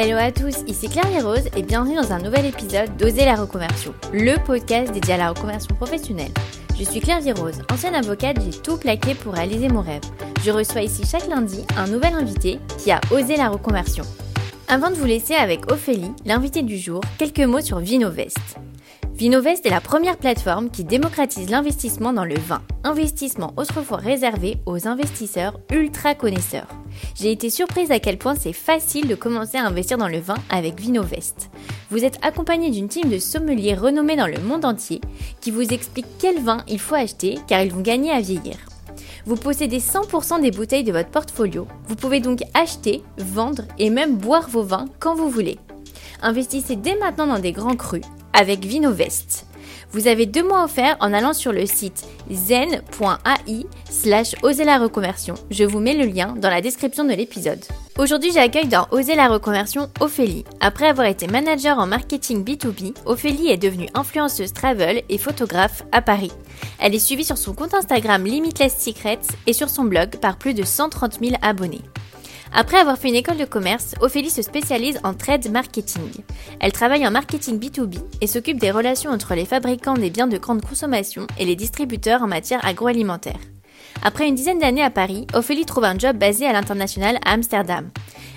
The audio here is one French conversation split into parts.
Hello à tous, ici Claire Rose et bienvenue dans un nouvel épisode d'Oser la reconversion, le podcast dédié à la reconversion professionnelle. Je suis Claire Rose, ancienne avocate, j'ai tout plaqué pour réaliser mon rêve. Je reçois ici chaque lundi un nouvel invité qui a osé la reconversion. Avant de vous laisser avec Ophélie, l'invité du jour, quelques mots sur Vinovest. Vinovest est la première plateforme qui démocratise l'investissement dans le vin, investissement autrefois réservé aux investisseurs ultra connaisseurs. J'ai été surprise à quel point c'est facile de commencer à investir dans le vin avec Vinovest. Vous êtes accompagné d'une team de sommeliers renommés dans le monde entier qui vous explique quel vin il faut acheter car ils vont gagner à vieillir. Vous possédez 100% des bouteilles de votre portfolio. Vous pouvez donc acheter, vendre et même boire vos vins quand vous voulez. Investissez dès maintenant dans des grands crus avec Vinovest. Vous avez deux mois offerts en allant sur le site zen.ai slash oser la reconversion. Je vous mets le lien dans la description de l'épisode. Aujourd'hui, j'accueille dans Oser la reconversion Ophélie. Après avoir été manager en marketing B2B, Ophélie est devenue influenceuse travel et photographe à Paris. Elle est suivie sur son compte Instagram Limitless Secrets et sur son blog par plus de 130 000 abonnés. Après avoir fait une école de commerce, Ophélie se spécialise en trade marketing. Elle travaille en marketing B2B et s'occupe des relations entre les fabricants des biens de grande consommation et les distributeurs en matière agroalimentaire. Après une dizaine d'années à Paris, Ophélie trouve un job basé à l'international à Amsterdam.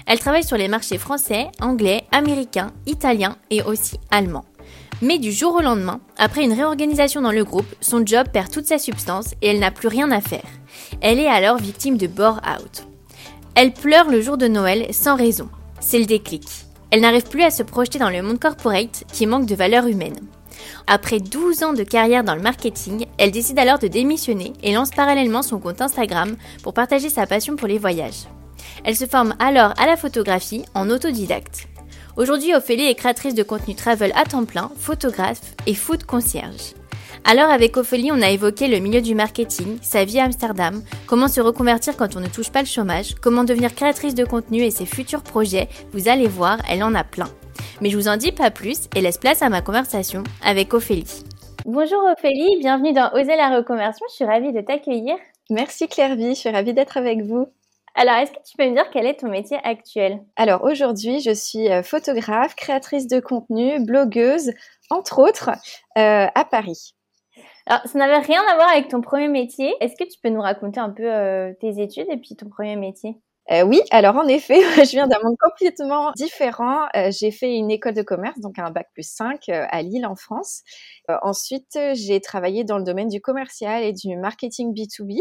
Elle travaille sur les marchés français, anglais, américains, italiens et aussi allemands. Mais du jour au lendemain, après une réorganisation dans le groupe, son job perd toute sa substance et elle n'a plus rien à faire. Elle est alors victime de bore-out. Elle pleure le jour de Noël sans raison. C'est le déclic. Elle n'arrive plus à se projeter dans le monde corporate qui manque de valeur humaine. Après 12 ans de carrière dans le marketing, elle décide alors de démissionner et lance parallèlement son compte Instagram pour partager sa passion pour les voyages. Elle se forme alors à la photographie en autodidacte. Aujourd'hui, Ophélie est créatrice de contenu travel à temps plein, photographe et food concierge. Alors avec Ophélie, on a évoqué le milieu du marketing, sa vie à Amsterdam, comment se reconvertir quand on ne touche pas le chômage, comment devenir créatrice de contenu et ses futurs projets. Vous allez voir, elle en a plein. Mais je vous en dis pas plus et laisse place à ma conversation avec Ophélie. Bonjour Ophélie, bienvenue dans Oser la reconversion, je suis ravie de t'accueillir. Merci Clairvy, je suis ravie d'être avec vous. Alors, est-ce que tu peux me dire quel est ton métier actuel? Alors aujourd'hui, je suis euh, photographe, créatrice de contenu, blogueuse, entre autres, euh, à Paris. Alors, ça n'avait rien à voir avec ton premier métier. Est-ce que tu peux nous raconter un peu euh, tes études et puis ton premier métier? Euh, oui, alors en effet, je viens d'un monde complètement différent. Euh, j'ai fait une école de commerce, donc un bac plus 5 euh, à Lille en France. ensuite, j'ai travaillé dans le domaine du commercial et du marketing B2B,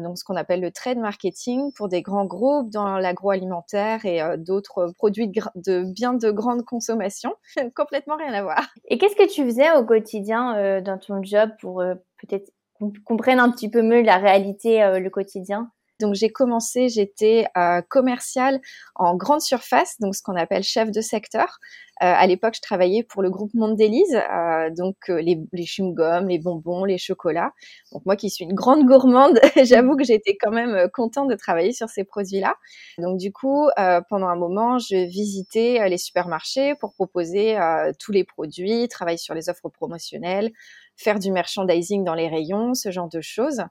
donc ce qu'on appelle le trade marketing pour des grands groupes dans l'agroalimentaire et d'autres produits de, de, biens de grande consommation. complètement rien à voir. Et qu'est-ce que tu faisais au quotidien dans ton job pour peut-être qu'on comprenne un petit peu mieux la réalité, le quotidien? Donc j'ai commencé, j'étais euh, commerciale en grande surface, donc ce qu'on appelle chef de secteur. Euh, à l'époque, je travaillais pour le groupe Mondelez, euh, donc euh, les, les chewing-gums, les bonbons, les chocolats. Donc moi qui suis une grande gourmande, j'avoue que j'étais quand même contente de travailler sur ces produits-là. Donc du coup, pendant un moment, je visitais les supermarchés pour proposer tous les produits, travailler sur les offres promotionnelles, faire du merchandising dans les rayons, ce genre de choses.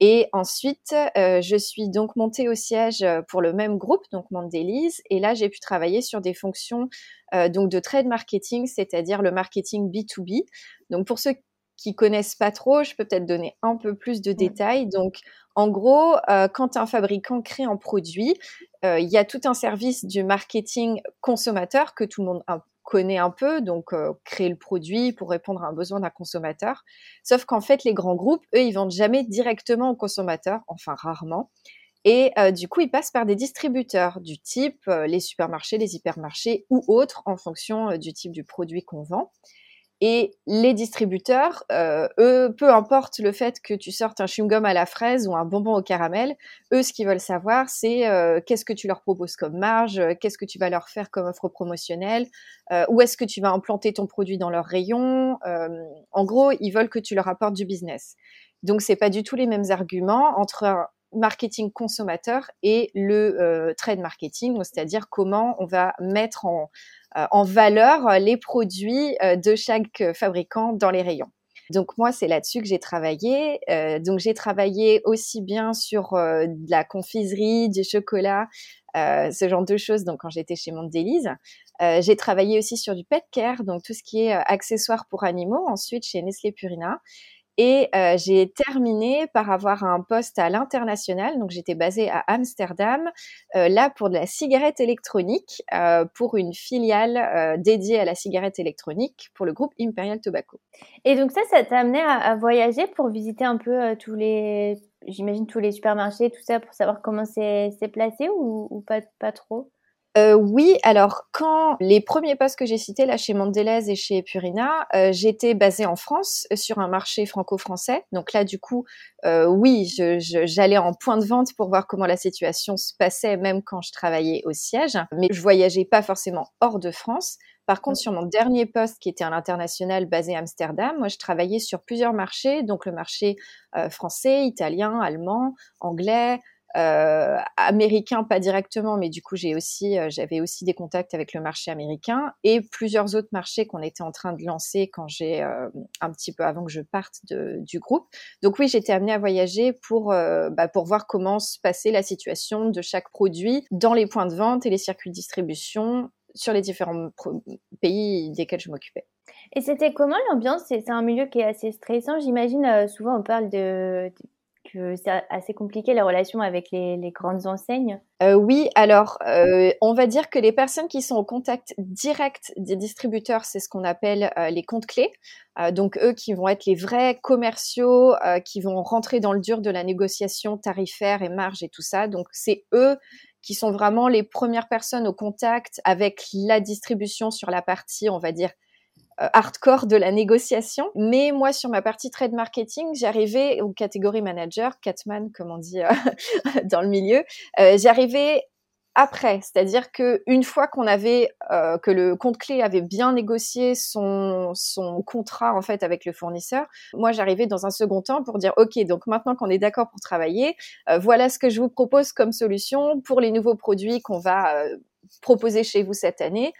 Et ensuite, euh, je suis donc montée au siège euh, pour le même groupe, donc Mondelez, et là j'ai pu travailler sur des fonctions euh, donc de trade marketing, c'est-à-dire le marketing B2B. Donc pour ceux qui connaissent pas trop, je peux peut-être donner un peu plus de détails. Donc en gros, quand un fabricant crée un produit, il y a tout un service du marketing consommateur que tout le monde connaît un peu, donc euh, créer le produit pour répondre à un besoin d'un consommateur. Sauf qu'en fait, les grands groupes, eux, ils vendent jamais directement aux consommateurs, enfin rarement. Et euh, du coup, ils passent par des distributeurs du type euh, les supermarchés, les hypermarchés ou autres en fonction du type du produit qu'on vend. Et les distributeurs, euh, eux, peu importe le fait que tu sortes un chewing-gum à la fraise ou un bonbon au caramel, eux, ce qu'ils veulent savoir, c'est euh, qu'est-ce que tu leur proposes comme marge, euh, qu'est-ce que tu vas leur faire comme offre promotionnelle, où est-ce que tu vas implanter ton produit dans leur rayon. en gros, ils veulent que tu leur apportes du business. Donc, c'est pas du tout les mêmes arguments entre marketing consommateur et le trade marketing, c'est-à-dire comment on va mettre en, euh, en valeur les produits euh, de chaque fabricant dans les rayons. Donc moi, c'est là-dessus que j'ai travaillé. donc j'ai travaillé aussi bien sur de la confiserie, du chocolat, ce genre de choses. Donc quand j'étais chez Mondelez, j'ai travaillé aussi sur du pet care, donc tout ce qui est accessoires pour animaux. Ensuite chez Nestlé Purina. Et euh, j'ai terminé par avoir un poste à l'international. Donc j'étais basée à Amsterdam, euh, là pour de la cigarette électronique, euh, pour une filiale dédiée à la cigarette électronique pour le groupe Imperial Tobacco. Et donc ça, ça t'a amené à, voyager pour visiter un peu tous les, j'imagine tous les supermarchés, tout ça, pour savoir comment c'est placé ou, pas trop? Euh, oui, alors quand les premiers postes que j'ai cités là chez Mondelez et chez Purina, euh, j'étais basée en France euh, sur un marché franco-français. Donc là, du coup, euh, oui, j'allais en point de vente pour voir comment la situation se passait, même quand je travaillais au siège. Mais je voyageais pas forcément hors de France. Par contre, sur mon dernier poste, qui était à l'international basé à Amsterdam, moi, je travaillais sur plusieurs marchés, donc le marché français, italien, allemand, anglais, euh, américain pas directement mais du coup j'ai aussi euh, j'avais aussi des contacts avec le marché américain et plusieurs autres marchés qu'on était en train de lancer quand j'ai euh, un petit peu avant que je parte de, du groupe donc oui j'étais amenée à voyager pour euh, bah, pour voir comment se passait la situation de chaque produit dans les points de vente et les circuits de distribution sur les différents pays desquels je m'occupais. Et c'était comment l'ambiance? C'est un milieu qui est assez stressant. J'imagine souvent on parle de, c'est assez compliqué la relation avec les, grandes enseignes euh, Oui, alors euh, on va dire que les personnes qui sont au contact direct des distributeurs, c'est ce qu'on appelle euh, les comptes clés. donc eux qui vont être les vrais commerciaux, qui vont rentrer dans le dur de la négociation tarifaire et marge et tout ça. Donc c'est eux qui sont vraiment les premières personnes au contact avec la distribution sur la partie, on va dire, hardcore de la négociation. Mais moi, sur ma partie trade marketing, j'arrivais aux catégories manager, catman, comme on dit euh, dans le milieu, euh, j'arrivais après, c'est-à-dire que une fois qu'on avait euh, que le compte clé avait bien négocié son son contrat en fait avec le fournisseur, moi j'arrivais dans un second temps pour dire ok donc maintenant qu'on est d'accord pour travailler, voilà ce que je vous propose comme solution pour les nouveaux produits qu'on va proposer chez vous cette année.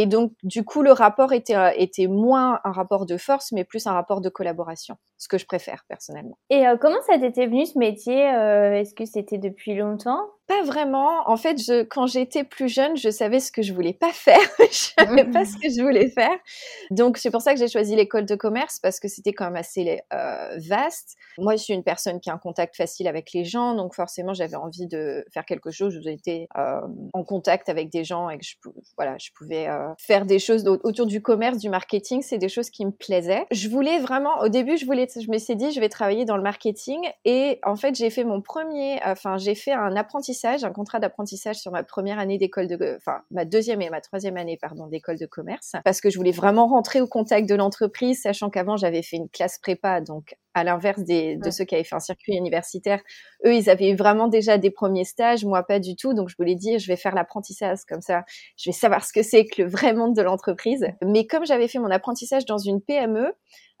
Et donc, du coup, le rapport était, euh, était moins un rapport de force, mais plus un rapport de collaboration, ce que je préfère personnellement. Et euh, comment ça t'était venu ce métier? Euh, Est-ce que c'était depuis longtemps? Pas vraiment. En fait, je, quand j'étais plus jeune, je savais ce que je voulais pas faire. je savais pas ce que je voulais faire. Donc, c'est pour ça que j'ai choisi l'école de commerce parce que c'était quand même assez euh, vaste. Moi, je suis une personne qui a un contact facile avec les gens, donc forcément, j'avais envie de faire quelque chose j'étais euh, en contact avec des gens et que je pouvais euh, faire des choses autour du commerce, du marketing. C'est des choses qui me plaisaient. Je voulais vraiment, au début, je voulais, je me suis dit, je vais travailler dans le marketing et en fait, j'ai fait mon premier, enfin, j'ai fait un apprentissage un contrat d'apprentissage sur ma première année d'école de, enfin ma deuxième et ma troisième année pardon d'école de commerce, parce que je voulais vraiment rentrer au contact de l'entreprise, sachant qu'avant j'avais fait une classe prépa, donc à l'inverse des, de ceux qui avaient fait un circuit universitaire, eux ils avaient vraiment déjà des premiers stages, moi pas du tout, donc je voulais dire je vais faire l'apprentissage comme ça, je vais savoir ce que c'est que le vrai monde de l'entreprise. Mais comme j'avais fait mon apprentissage dans une PME,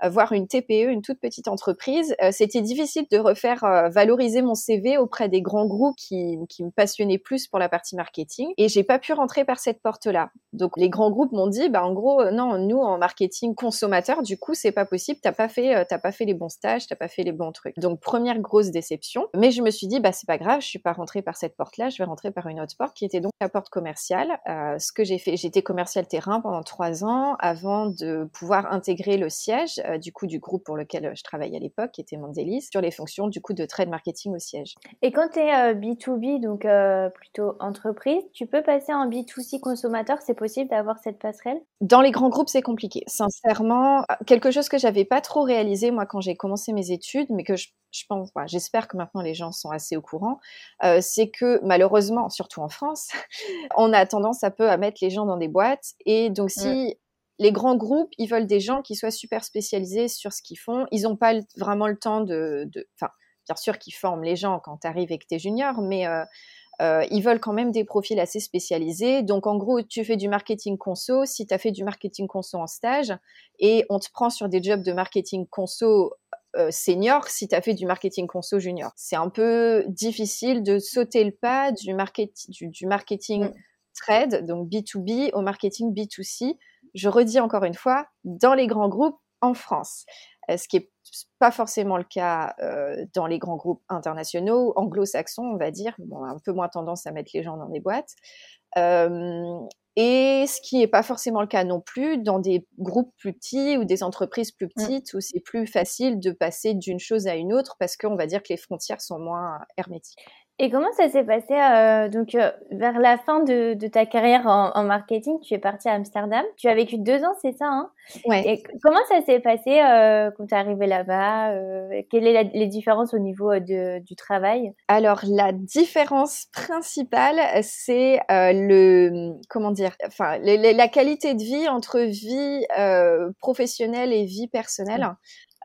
voir une TPE, une toute petite entreprise, euh, c'était difficile de refaire euh, valoriser mon CV auprès des grands groupes qui, qui me passionnaient plus pour la partie marketing. Et j'ai pas pu rentrer par cette porte-là. Donc les grands groupes m'ont dit, bah en gros, euh, non, nous en marketing consommateur, du coup c'est pas possible. T'as pas fait, t'as pas fait les bons stages, t'as pas fait les bons trucs. Donc première grosse déception. Mais je me suis dit, bah c'est pas grave, je suis pas rentrée par cette porte-là, je vais rentrer par une autre porte qui était donc la porte commerciale. Euh, ce que j'ai fait, j'étais commercial terrain pendant trois ans avant de pouvoir intégrer le siège euh, du coup du groupe pour lequel euh, je travaillais à l'époque, qui était Mondelez, sur les fonctions du coup de trade marketing au siège. Et quand tu es B2B, donc plutôt entreprise, tu peux passer en B2C consommateur, c'est possible d'avoir cette passerelle? Dans les grands groupes, c'est compliqué. Sincèrement, quelque chose que j'avais pas trop réalisé moi quand j'ai commencé mes études, mais que je je pense, j'espère que maintenant les gens sont assez au courant, euh, c'est que malheureusement, surtout en France, on a tendance un peu à mettre les gens dans des boîtes. Et donc, si les grands groupes, ils veulent des gens qui soient super spécialisés sur ce qu'ils font, ils n'ont pas vraiment le temps de, enfin, bien sûr qu'ils forment les gens quand tu arrives et que tu es junior, mais euh, euh, ils veulent quand même des profils assez spécialisés. Donc, en gros, tu fais du marketing conso. Si tu as fait du marketing conso en stage et on te prend sur des jobs de marketing conso senior si tu as fait du marketing conso junior. C'est un peu difficile de sauter le pas du, du, marketing mm. trade, donc B2B, au marketing B2C. Je redis encore une fois, dans les grands groupes en France. ce qui est pas forcément le cas dans les grands groupes internationaux, anglo-saxons, on va dire, bon, un peu moins tendance à mettre les gens dans des boîtes. Et ce qui n'est pas forcément le cas non plus dans des groupes plus petits ou des entreprises plus mmh. petites où c'est plus facile de passer d'une chose à une autre parce qu'on va dire que les frontières sont moins hermétiques. Et comment ça s'est passé euh, donc euh, vers la fin de, de ta carrière en, en, marketing Tu es partie à Amsterdam. Tu as vécu deux ans, c'est ça hein? Ouais. Et comment ça s'est passé euh, quand tu es arrivée là-bas Quelles sont les différences au niveau de, du travail? Alors la différence principale, c'est le comment dire, enfin la qualité de vie entre vie professionnelle et vie personnelle.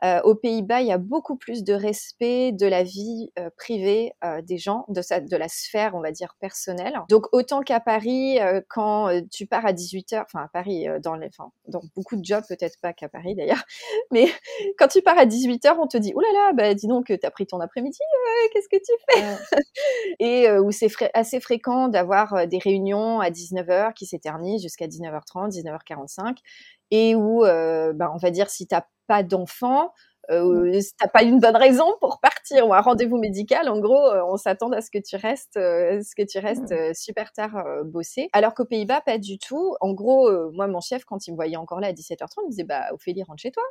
Euh, aux Pays-Bas, il y a beaucoup plus de respect de la vie euh, privée euh, des gens, de, sa, de la sphère, on va dire, personnelle. Donc autant qu'à Paris, quand tu pars à 18h, enfin à Paris, dans, les, enfin, dans beaucoup de jobs, peut-être pas qu'à Paris d'ailleurs, mais quand tu pars à 18h, on te dit, oh là là, bah, dis donc, t'as pris ton après-midi, qu'est-ce que tu fais Et où c'est assez fréquent d'avoir des réunions à 19h qui s'éternisent jusqu'à 19h30, 19h45 et où, euh, bah, on va dire, si tu n'as pas d'enfant, euh, mmh. si t'as pas une bonne raison pour partir ou un rendez-vous médical, en gros, euh, on s'attend à ce que tu restes, euh, ce que tu restes mmh. super tard bosser. Alors qu'aux Pays-Bas, pas du tout. En gros, moi, mon chef, quand il me voyait encore là à 17h30, il me disait, bah, Ophélie, rentre chez toi.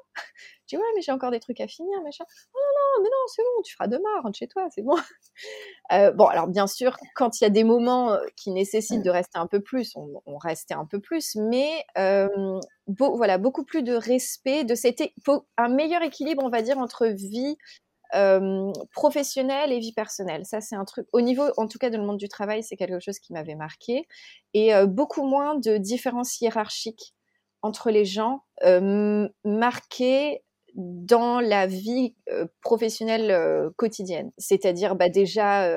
Dis, ouais, mais j'ai encore des trucs à finir, machin. Oh non, non, mais non, c'est bon, tu feras demain, rentre chez toi, c'est bon. bon, alors bien sûr, quand il y a des moments qui nécessitent de rester un peu plus, on, on restait un peu plus, mais voilà, beaucoup plus de respect, de un meilleur équilibre, on va dire, entre vie professionnelle et vie personnelle. Ça, c'est un truc, au niveau, en tout cas, de le monde du travail, c'est quelque chose qui m'avait marqué. Et beaucoup moins de différences hiérarchiques entre les gens, marquées dans la vie professionnelle quotidienne. C'est-à-dire, bah, déjà,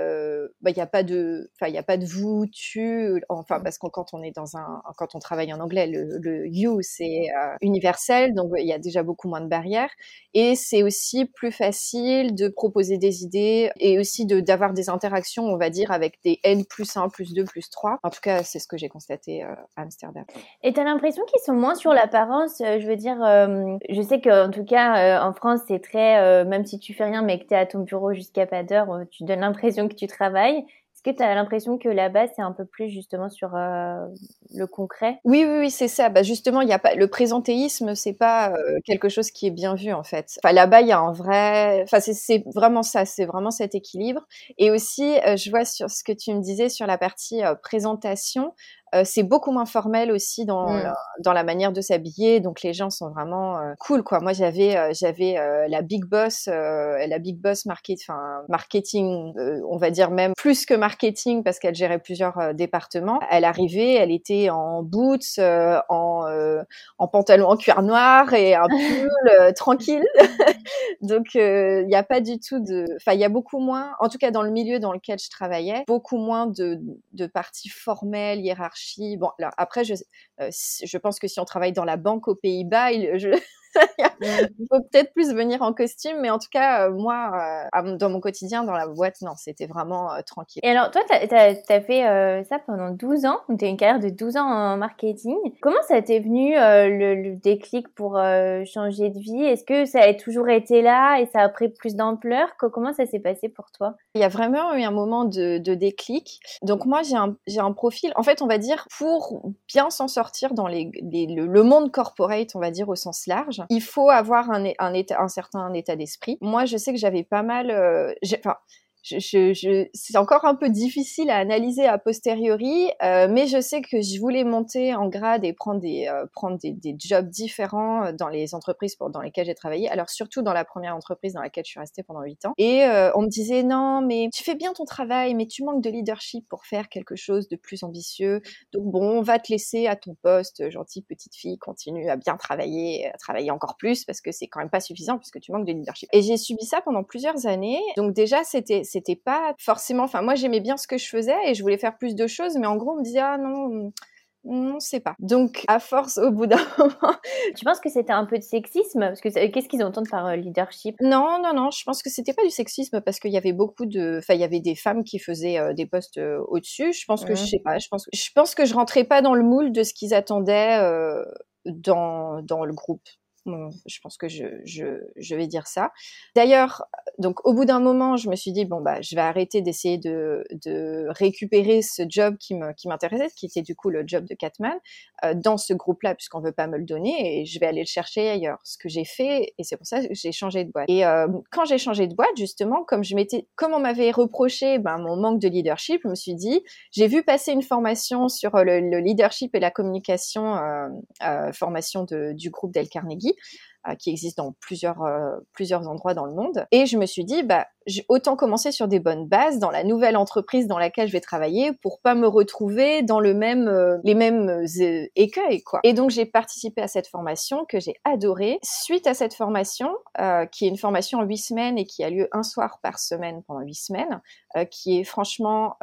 bah, il n'y a pas de, enfin, a pas de vous, tu, enfin, parce que quand on est dans un, quand on travaille en anglais, le, le you, c'est universel, donc il y a déjà beaucoup moins de barrières. Et c'est aussi plus facile de proposer des idées et aussi de, d'avoir des interactions, on va dire, avec des N plus 1, plus 2, plus 3. En tout cas, c'est ce que j'ai constaté à Amsterdam. Et tu as l'impression qu'ils sont moins sur l'apparence, je veux dire, je sais qu'en tout cas, euh, en France, c'est très, euh, même si tu fais rien, mais que tu es à ton bureau jusqu'à pas d'heure, euh, tu donnes l'impression que tu travailles. Est-ce que tu as l'impression que là-bas, c'est un peu plus justement sur le concret? Oui, oui, oui, c'est ça. Bah, justement, y a pas le présentéisme, c'est pas quelque chose qui est bien vu en fait. Enfin, là-bas, il y a un vrai, enfin, c'est vraiment ça, c'est vraiment cet équilibre. Et aussi, je vois sur ce que tu me disais sur la partie présentation, euh, c'est beaucoup moins formel aussi dans, mmh. la, dans la manière de s'habiller. Donc les gens sont vraiment euh, cool quoi. Moi j'avais euh, j'avais la big boss la big boss market, enfin marketing, on va dire même plus que marketing parce qu'elle gérait plusieurs départements. Elle arrivait, elle était en boots, en en pantalon en cuir noir et un pull tranquille. Donc il n'y a pas du tout de, enfin il y a beaucoup moins, en tout cas dans le milieu dans lequel je travaillais, beaucoup moins de de parties formelles hiérarchiques Bon, alors après, je, euh, je pense que si on travaille dans la banque aux Pays-Bas, je, il faut peut-être plus venir en costume, mais en tout cas, euh, moi, euh, dans mon quotidien, dans la boîte, non, c'était vraiment euh, tranquille. Et alors, toi, tu as, fait ça pendant 12 ans, tu as une carrière de 12 ans en marketing. Comment ça t'est venu le, déclic pour changer de vie? Est-ce que ça a toujours été là et ça a pris plus d'ampleur? Comment ça s'est passé pour toi? Il y a vraiment eu un moment de, déclic. Donc moi, j'ai un, un, profil, en fait, on va dire, pour bien s'en sortir dans les, le, le monde corporate, on va dire, au sens large, il faut avoir un, état, certain état d'esprit. Moi, je sais que j'avais pas mal, euh, enfin, je, je, c'est encore un peu difficile à analyser a posteriori, euh, mais je sais que je voulais monter en grade et prendre des euh, prendre des, des, jobs différents dans les entreprises pour, dans lesquelles j'ai travaillé. Alors surtout dans la première entreprise dans laquelle je suis restée pendant huit ans. Et euh, on me disait non, mais tu fais bien ton travail, mais tu manques de leadership pour faire quelque chose de plus ambitieux. Donc bon, on va te laisser à ton poste, gentille petite fille, continue à bien travailler, à travailler encore plus parce que c'est quand même pas suffisant puisque tu manques de leadership. Et j'ai subi ça pendant plusieurs années. Donc déjà c'était c'était pas forcément. Enfin, moi, j'aimais bien ce que je faisais et je voulais faire plus de choses, mais en gros, on me disait ah non. Non, c'est pas. Donc, à force, au bout d'un moment. Tu penses que c'était un peu de sexisme? Parce que qu'est-ce qu'ils entendent par euh, leadership? Non, non, non. Je pense que c'était pas du sexisme parce qu'il y avait beaucoup de. Enfin, il y avait des femmes qui faisaient euh, des postes euh, au-dessus. Je pense que je mmh. sais pas. Je pense, je pense que je rentrais pas dans le moule de ce qu'ils attendaient dans, dans le groupe je pense que je, je, je vais dire ça. D'ailleurs, donc au bout d'un moment, je me suis dit bon bah je vais arrêter d'essayer de, de récupérer ce job qui me qui m'intéressait, qui était du coup le job de Catman euh, dans ce groupe-là puisqu'on veut pas me le donner et je vais aller le chercher ailleurs. Ce que j'ai fait et c'est pour ça que j'ai changé de boîte. Et euh, quand j'ai changé de boîte, justement, comme je m'étais, comme on m'avait reproché ben, mon manque de leadership, je me suis dit j'ai vu passer une formation sur le, le leadership et la communication, euh, euh formation de, du groupe Del Carnegie. Euh, qui existe dans plusieurs, euh, plusieurs endroits dans le monde. Et je me suis dit, bah, autant commencer sur des bonnes bases dans la nouvelle entreprise dans laquelle je vais travailler pour pas me retrouver dans le même, euh, les mêmes écueils, quoi. Et donc, j'ai participé à cette formation que j'ai adorée. Suite à cette formation, qui est une formation en huit semaines et qui a lieu un soir par semaine pendant huit semaines, qui est franchement,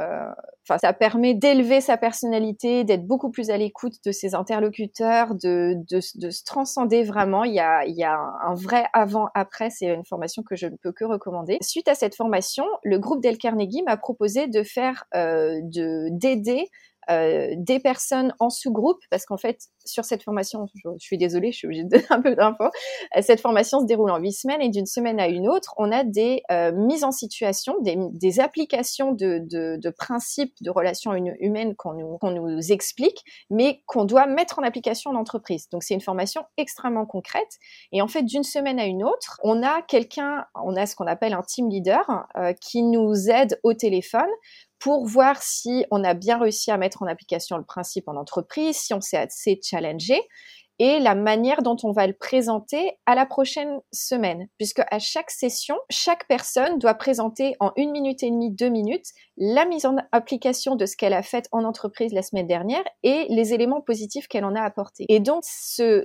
enfin, ça permet d'élever sa personnalité, d'être beaucoup plus à l'écoute de ses interlocuteurs, de, se transcender vraiment. Il y a, il y a un vrai avant-après. C'est une formation que je ne peux que recommander. Suite à cette formation, le groupe Del Carnegie m'a proposé de faire euh, de d'aider euh, des personnes en sous-groupe, parce qu'en fait, sur cette formation, je, suis désolée, je suis obligée de donner un peu d'infos. Euh, cette formation se déroule en huit semaines et d'une semaine à une autre, on a des euh, mises en situation, des, des applications de, de, de, principes de relations humaines qu'on nous, qu'on nous explique, mais qu'on doit mettre en application en entreprise. Donc c'est une formation extrêmement concrète. Et en fait, d'une semaine à une autre, on a quelqu'un, on a ce qu'on appelle un team leader euh, qui nous aide au téléphone pour voir si on a bien réussi à mettre en application le principe en entreprise, si on s'est assez challengé et la manière dont on va le présenter à la prochaine semaine, puisque à chaque session, chaque personne doit présenter en une minute et demie, deux minutes, la mise en application de ce qu'elle a fait en entreprise la semaine dernière et les éléments positifs qu'elle en a apportés. Et donc, ce,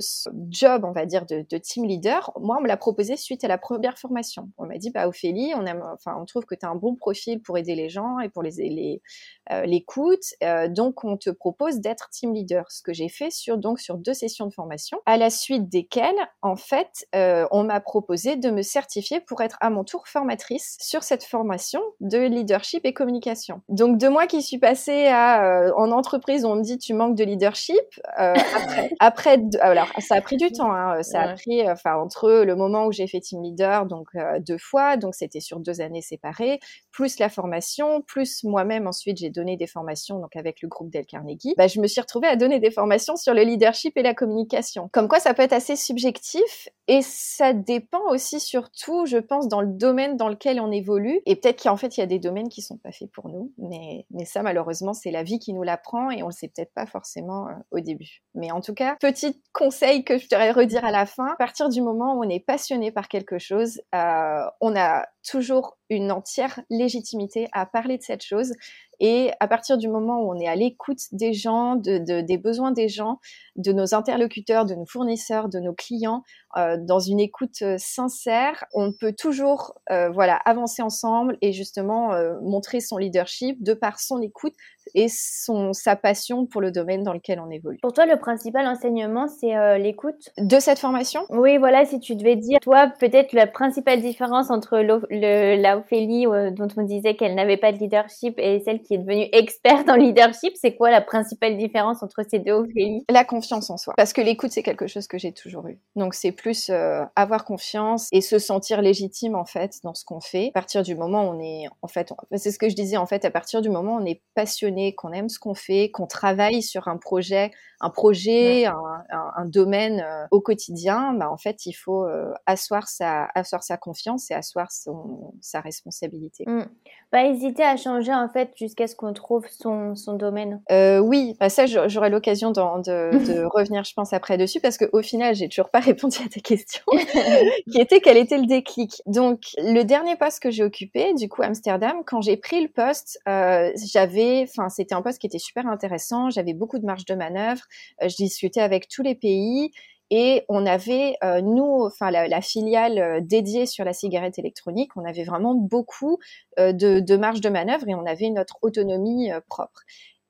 job, on va dire, de, team leader, moi, on me l'a proposé suite à la première formation. On m'a dit, bah, Ophélie, on trouve que tu as un bon profil pour aider les gens et pour les, les euh, l'écoute, euh, donc on te propose d'être team leader. Ce que j'ai fait sur donc sur deux sessions de formation, à la suite desquelles, en fait, euh, on m'a proposé de me certifier pour être à mon tour formatrice sur cette formation de leadership et communication donc de moi qui suis passée à euh, en entreprise, on me dit tu manques de leadership. Euh, après, après alors ça a pris du temps. Hein, ça a pris, enfin entre le moment où j'ai fait team leader, donc deux fois, donc c'était sur deux années séparées, plus la formation, plus moi-même ensuite j'ai donné des formations donc avec le groupe Del Carnegie. Bah, je me suis retrouvée à donner des formations sur le leadership et la communication. Comme quoi ça peut être assez subjectif et ça dépend aussi surtout, je pense, dans le domaine dans lequel on évolue. Et peut-être qu'en fait il y a des domaines qui sont pas faits pour nous. Mais, ça, malheureusement, c'est la vie qui nous l'apprend et on le sait peut-être pas forcément euh, au début. Mais en tout cas, petit conseil que je voudrais redire à la fin, à partir du moment où on est passionné par quelque chose, euh, on a toujours une entière légitimité à parler de cette chose. Et à partir du moment où on est à l'écoute des gens, de, de, des besoins des gens, de nos interlocuteurs, de nos fournisseurs, de nos clients, dans une écoute euh, sincère, on peut toujours euh, voilà avancer ensemble et justement euh, montrer son leadership de par son écoute et son sa passion pour le domaine dans lequel on évolue. Pour toi, le principal enseignement, c'est euh, l'écoute? De cette formation? Oui, voilà. Si tu devais dire, toi, peut-être la principale différence entre le, la Ophélie dont on disait qu'elle n'avait pas de leadership et celle qui est devenue experte en leadership, c'est quoi la principale différence entre ces deux Ophélie La confiance en soi, parce que l'écoute c'est quelque chose que j'ai toujours eu. Donc c'est plus euh, avoir confiance et se sentir légitime en fait dans ce qu'on fait. À partir du moment où on est, en fait, c'est ce que je disais en fait, à partir du moment où on est passionné, qu'on aime ce qu'on fait, qu'on travaille sur un projet, un projet, un, domaine euh, au quotidien, bah en fait il faut euh, asseoir sa, asseoir sa confiance et asseoir son, sa responsabilité. Mmh. Pas hésiter à changer en fait jusqu'à ce qu'on trouve son, son domaine. oui, bah, ça j'aurai l'occasion de, de, revenir, je pense après dessus parce qu'au final j'ai toujours pas répondu à ta question, qui était quel était le déclic. Donc, le dernier poste que j'ai occupé, du coup, Amsterdam, quand j'ai pris le poste, euh, j'avais, enfin, c'était un poste qui était super intéressant, j'avais beaucoup de marge de manœuvre, euh, je discutais avec tous les pays, et on avait, euh, nous, enfin la, filiale euh, dédiée sur la cigarette électronique, on avait vraiment beaucoup euh, de, marge de manœuvre et on avait notre autonomie propre.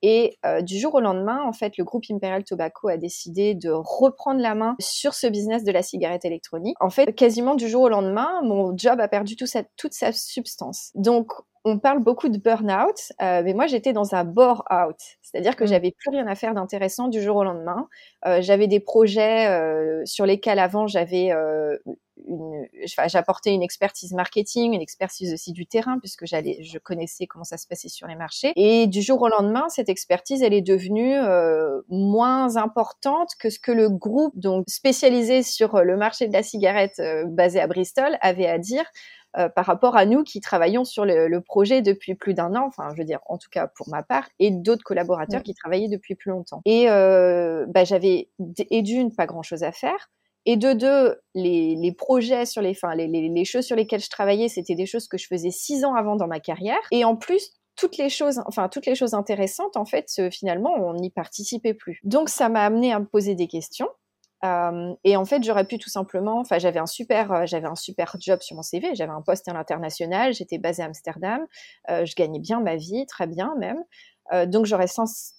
Et euh, du jour au lendemain, en fait, le groupe Imperial Tobacco a décidé de reprendre la main sur ce business de la cigarette électronique. En fait, quasiment du jour au lendemain, mon job a perdu toute sa substance. Donc, on parle beaucoup de burn-out, euh, mais moi j'étais dans un bore-out, c'est-à-dire que mmh. j'avais plus rien à faire d'intéressant du jour au lendemain. Euh, j'avais des projets euh, sur lesquels avant j'avais une, j'apportais une expertise marketing, une expertise aussi du terrain puisque j'allais, je connaissais comment ça se passait sur les marchés. Et du jour au lendemain, cette expertise, elle est devenue moins importante que ce que le groupe, donc spécialisé sur le marché de la cigarette basé à Bristol, avait à dire. Euh, par rapport à nous qui travaillons sur le, projet depuis plus d'un an, enfin je veux dire en tout cas pour ma part, et d'autres collaborateurs qui travaillaient depuis plus longtemps. Et euh, bah, j'avais et d'une pas grand chose à faire. Et de deux, les, projets sur les, enfin, les, choses sur lesquelles je travaillais, c'était des choses que je faisais six ans avant dans ma carrière. Et en plus, toutes les choses, enfin toutes les choses intéressantes, en fait, finalement, on n'y participait plus. Donc ça m'a amené à me poser des questions. Euh, et en fait, j'aurais pu tout simplement, enfin, j'avais un super, euh, j'avais un super job sur mon CV, j'avais un poste à l'international, j'étais basée à Amsterdam, euh, je gagnais bien ma vie, très bien même. Euh, donc j'aurais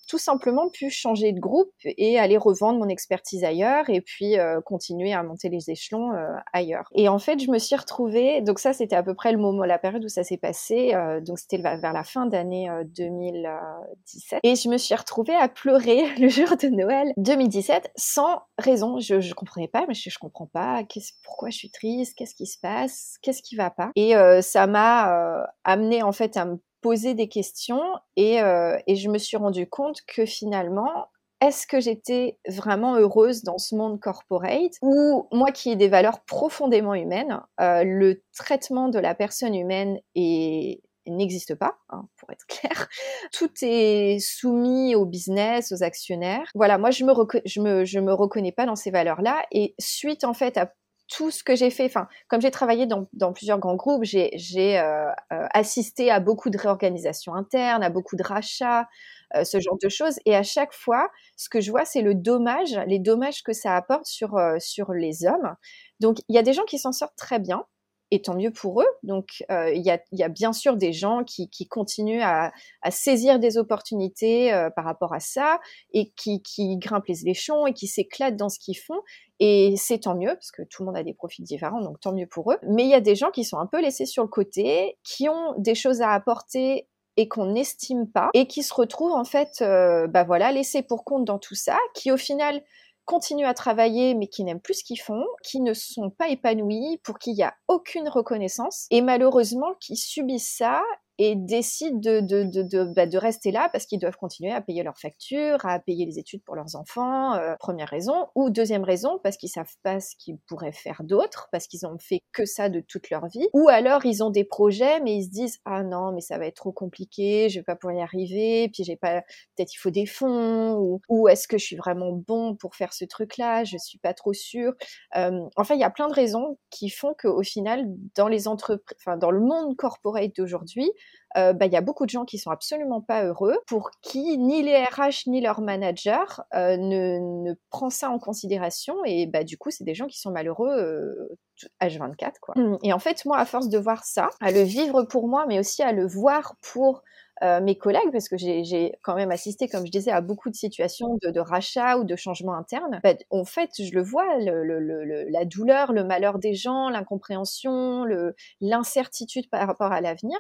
tout simplement pu changer de groupe et aller revendre mon expertise ailleurs et puis euh, continuer à monter les échelons euh, ailleurs. Et en fait, je me suis retrouvée, donc ça c'était à peu près le moment, la période où ça s'est passé, donc c'était vers la fin d'année 2017, et je me suis retrouvée à pleurer le jour de Noël 2017 sans raison. Je, je comprenais pas, mais je, comprends pas, pourquoi je suis triste, qu'est-ce qui se passe, qu'est-ce qui va pas? Et ça m'a amené en fait à me poser des questions et, euh, et je me suis rendu compte que finalement, est-ce que j'étais vraiment heureuse dans ce monde corporate ou moi qui ai des valeurs profondément humaines, euh, le traitement de la personne humaine n'existe pas, hein, pour être clair. Tout est soumis au business, aux actionnaires. Voilà, moi je me, je me, je me reconnais pas dans ces valeurs-là. Et suite en fait à tout ce que j'ai fait, enfin, comme j'ai travaillé dans, dans, plusieurs grands groupes, j'ai euh, euh, assisté à beaucoup de réorganisations internes, à beaucoup de rachats, euh, ce genre de choses. Et à chaque fois, ce que je vois, c'est le dommage, les dommages que ça apporte sur, euh, sur les hommes. Donc, il y a des gens qui s'en sortent très bien, et tant mieux pour eux. Donc, euh, il y, a, y, a, bien sûr des gens qui, qui continuent à, à, saisir des opportunités euh, par rapport à ça et qui, qui grimpent les échelons et qui s'éclatent dans ce qu'ils font. Et c'est tant mieux parce que tout le monde a des profils différents, donc tant mieux pour eux. Mais il y a des gens qui sont un peu laissés sur le côté, qui ont des choses à apporter et qu'on n'estime pas et qui se retrouvent en fait, euh, bah voilà, laissés pour compte dans tout ça, qui au final continuent à travailler mais qui n'aiment plus ce qu'ils font, qui ne sont pas épanouis, pour qui il n'y a aucune reconnaissance et malheureusement qui subissent ça et décident de, de, de, de, bah, de rester là parce qu'ils doivent continuer à payer leurs factures, à payer les études pour leurs enfants, euh, première raison. Ou deuxième raison, parce qu'ils savent pas ce qu'ils pourraient faire d'autre, parce qu'ils ont fait que ça de toute leur vie. Ou alors ils ont des projets, mais ils se disent ah non, mais ça va être trop compliqué, je vais pas pouvoir y arriver, puis j'ai pas, peut-être il faut des fonds, ou, ou est-ce que je suis vraiment bon pour faire ce truc-là, je suis pas trop sûre. Euh, enfin, il y a plein de raisons qui font qu'au final, dans les entreprises, enfin dans le monde corporate d'aujourd'hui, euh, bah, il y a beaucoup de gens qui sont absolument pas heureux, pour qui ni les RH ni leur manager euh, ne, ne prend ça en considération, et bah, du coup, c'est des gens qui sont malheureux euh, H24. Quoi. Mmh. Et en fait, moi, à force de voir ça, à le vivre pour moi, mais aussi à le voir pour euh, mes collègues, parce que j'ai quand même assisté, comme je disais, à beaucoup de situations de, de rachat ou de changement interne. Bah, en fait, je le vois, le, le, le, la douleur, le malheur des gens, l'incompréhension, l'incertitude par rapport à l'avenir.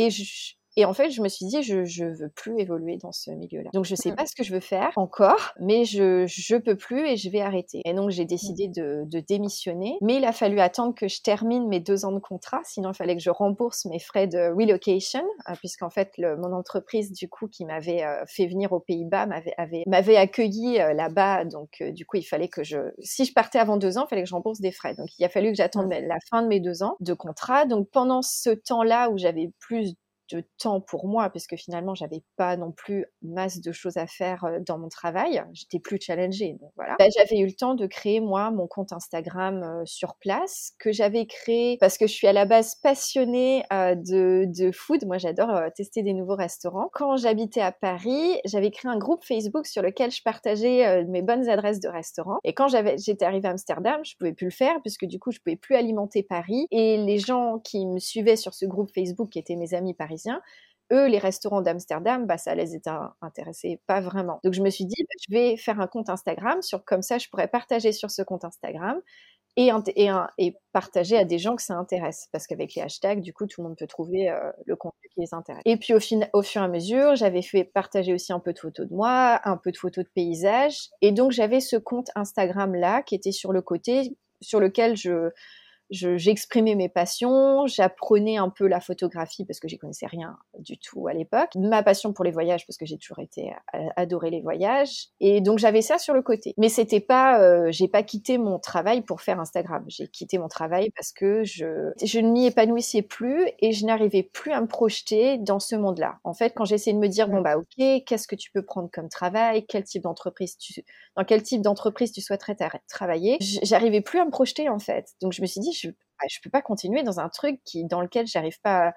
Et, je, et en fait, je me suis dit, je, je veux plus évoluer dans ce milieu-là. Donc, je sais mmh. pas ce que je veux faire encore, mais je, je peux plus et je vais arrêter. Et donc, j'ai mmh. décidé de, de, démissionner. Mais il a fallu attendre que je termine mes deux ans de contrat. Sinon, il fallait que je rembourse mes frais de relocation, euh, puisqu'en fait, le, mon entreprise, du coup, qui m'avait euh, fait venir aux Pays-Bas, m'avait, avait, m'avait accueilli euh, là-bas. Donc, du coup, il fallait que je, si je partais avant deux ans, il fallait que je rembourse des frais. Donc, il a fallu que j'attende mmh. la fin de mes deux ans de contrat. Donc, pendant ce temps-là où j'avais plus de temps pour moi, parce que finalement, j'avais pas non plus masse de choses à faire euh, dans mon travail. J'étais plus challengée. Donc voilà. Bah, j'avais eu le temps de créer, moi, mon compte Instagram euh, sur place, que j'avais créé parce que je suis à la base passionnée euh, de, de food. Moi, j'adore tester des nouveaux restaurants. Quand j'habitais à Paris, j'avais créé un groupe Facebook sur lequel je partageais mes bonnes adresses de restaurants. Et quand j'étais arrivée à Amsterdam, je pouvais plus le faire puisque du coup, je pouvais plus alimenter Paris. Et les gens qui me suivaient sur ce groupe Facebook, qui étaient mes amis parisiens, eux, les restaurants d'Amsterdam, bah, ça les intéressait pas vraiment. Donc je me suis dit, bah, je vais faire un compte Instagram, sur, comme ça je pourrais partager sur ce compte Instagram et, et, et, partager à des gens que ça intéresse. Parce qu'avec les hashtags, du coup, tout le monde peut trouver euh, le contenu qui les intéresse. Et puis au, au fur et à mesure, j'avais fait partager aussi un peu de photos de moi, un peu de photos de paysages. Et donc j'avais ce compte Instagram là qui était sur le côté, sur lequel je j'exprimais mes passions, j'apprenais un peu la photographie parce que j'y connaissais rien du tout à l'époque, ma passion pour les voyages parce que j'ai toujours été adoré les voyages et donc j'avais ça sur le côté. Mais c'était pas, euh, j'ai pas quitté mon travail pour faire Instagram. J'ai quitté mon travail parce que je je ne m'y épanouissais plus et je n'arrivais plus à me projeter dans ce monde-là. En fait, quand j'essayais de me dire bon bah ok, qu'est-ce que tu peux prendre comme travail, quel type d'entreprise tu, dans quel type d'entreprise tu souhaiterais travailler, j'arrivais plus à me projeter en fait. Donc je me suis dit je, bah, je peux pas continuer dans un truc qui, dans lequel j'arrive pas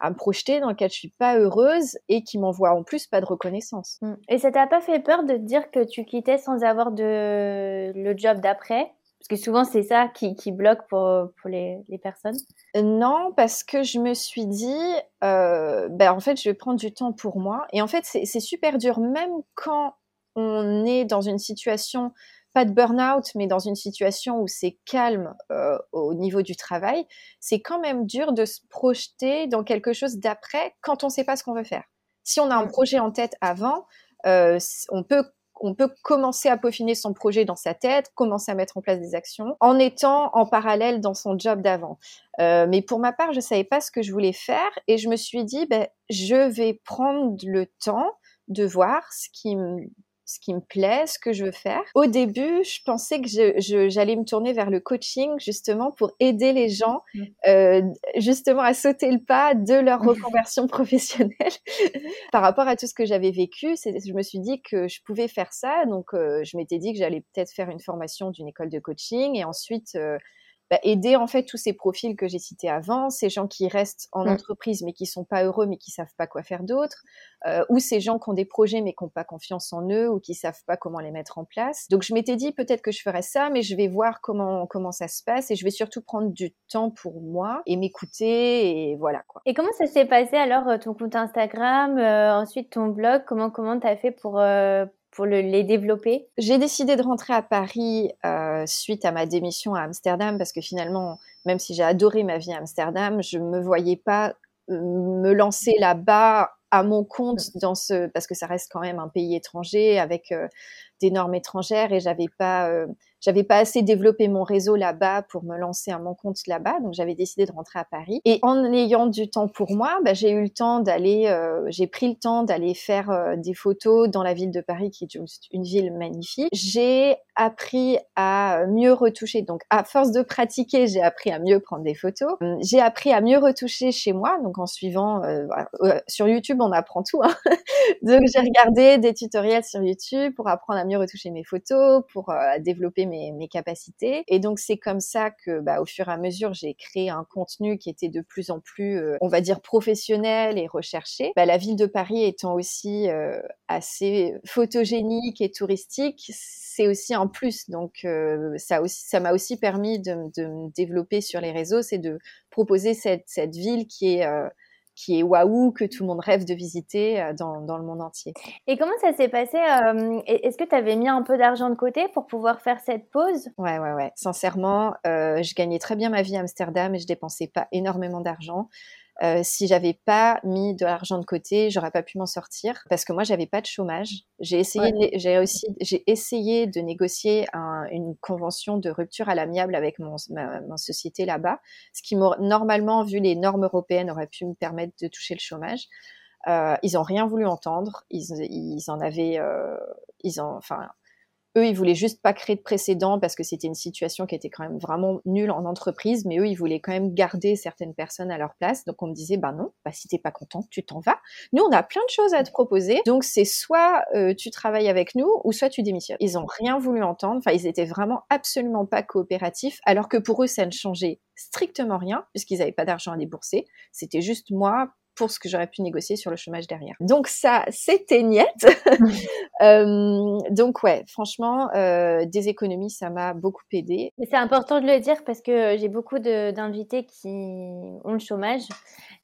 à, me projeter, dans lequel je suis pas heureuse et qui m'envoie en plus pas de reconnaissance. Mmh. Et ça t'a pas fait peur de te dire que tu quittais sans avoir de le job d'après? Parce que souvent, c'est ça qui, qui, bloque pour, pour les, les, personnes. Non, parce que je me suis dit, euh, ben, en fait, je vais prendre du temps pour moi. Et en fait, c'est super dur, même quand on est dans une situation pas de burn-out, mais dans une situation où c'est calme euh, au niveau du travail, c'est quand même dur de se projeter dans quelque chose d'après quand on ne sait pas ce qu'on veut faire. Si on a un projet en tête avant, euh, on peut on peut commencer à peaufiner son projet dans sa tête, commencer à mettre en place des actions, en étant en parallèle dans son job d'avant. Euh, mais pour ma part, je savais pas ce que je voulais faire et je me suis dit, ben, je vais prendre le temps de voir ce qui me ce qui me plaît, ce que je veux faire. Au début, je pensais que j'allais me tourner vers le coaching justement pour aider les gens mmh. euh, justement à sauter le pas de leur reconversion professionnelle. Par rapport à tout ce que j'avais vécu, je me suis dit que je pouvais faire ça. Donc, euh, je m'étais dit que j'allais peut-être faire une formation d'une école de coaching et ensuite euh, bah, aider en fait tous ces profils que j'ai cités avant, ces gens qui restent en mmh. entreprise mais qui sont pas heureux mais qui savent pas quoi faire d'autre, euh, ou ces gens qui ont des projets mais qui n'ont pas confiance en eux ou qui savent pas comment les mettre en place. Donc je m'étais dit peut-être que je ferais ça, mais je vais voir comment comment ça se passe et je vais surtout prendre du temps pour moi et m'écouter et voilà quoi. Et comment ça s'est passé alors euh, ton compte Instagram, euh, ensuite ton blog, comment comment t'as fait pour pour les développer. J'ai décidé de rentrer à Paris euh, suite à ma démission à Amsterdam parce que finalement, même si j'ai adoré ma vie à Amsterdam, je me voyais pas euh, me lancer là-bas à mon compte dans ce parce que ça reste quand même un pays étranger avec euh, des normes étrangères et j'avais pas j'avais pas assez développé mon réseau là-bas pour me lancer à mon compte là-bas, donc j'avais décidé de rentrer à Paris. Et en ayant du temps pour moi, bah, j'ai eu le temps d'aller, euh, j'ai pris le temps d'aller faire euh, des photos dans la ville de Paris, qui est une ville magnifique. J'ai appris à mieux retoucher, donc à force de pratiquer, j'ai appris à mieux prendre des photos. Hum, j'ai appris à mieux retoucher chez moi, donc en suivant euh, sur YouTube, on apprend tout. Hein. donc j'ai regardé des tutoriels sur YouTube pour apprendre à mieux retoucher mes photos, pour développer mes, capacités. Et donc c'est comme ça que, bah, au fur et à mesure, j'ai créé un contenu qui était de plus en plus, euh, on va dire, professionnel et recherché. Bah, la ville de Paris étant aussi euh, assez photogénique et touristique, c'est aussi un plus. Donc euh, ça aussi, ça m'a aussi permis de, de, me développer sur les réseaux, c'est de proposer cette, cette ville qui est qui est waouh, que tout le monde rêve de visiter euh, dans, dans le monde entier. Et comment ça s'est passé euh, Est-ce que tu avais mis un peu d'argent de côté pour pouvoir faire cette pause? Ouais, ouais, ouais. Sincèrement, euh, je gagnais très bien ma vie à Amsterdam et je dépensais pas énormément d'argent. Euh, si j'avais pas mis de l'argent de côté, j'aurais pas pu m'en sortir parce que moi j'avais pas de chômage. J'ai essayé, j'ai aussi, j'ai essayé de négocier une convention de rupture à l'amiable avec mon, ma, société là-bas, ce qui normalement, vu les normes européennes, aurait pu me permettre de toucher le chômage. Euh, ils ont rien voulu entendre. Ils, ils en avaient, euh, ils ont, enfin, eux, ils voulaient juste pas créer de précédent parce que c'était une situation qui était quand même vraiment nulle en entreprise, mais eux, ils voulaient quand même garder certaines personnes à leur place. Donc on me disait, bah non, bah si t'es pas content, tu t'en vas. Nous, on a plein de choses à te proposer. Donc c'est soit euh, tu travailles avec nous, ou soit tu démissionnes. Ils ont rien voulu entendre. Enfin, ils étaient vraiment absolument pas coopératifs, alors que pour eux, ça ne changeait strictement rien puisqu'ils n'avaient pas d'argent à débourser. C'était juste moi pour ce que j'aurais pu négocier sur le chômage derrière. Donc ça, c'était niette. euh, donc ouais, franchement, euh, des économies, ça m'a beaucoup aidé. Mais c'est important de le dire parce que j'ai beaucoup d'invités qui ont le chômage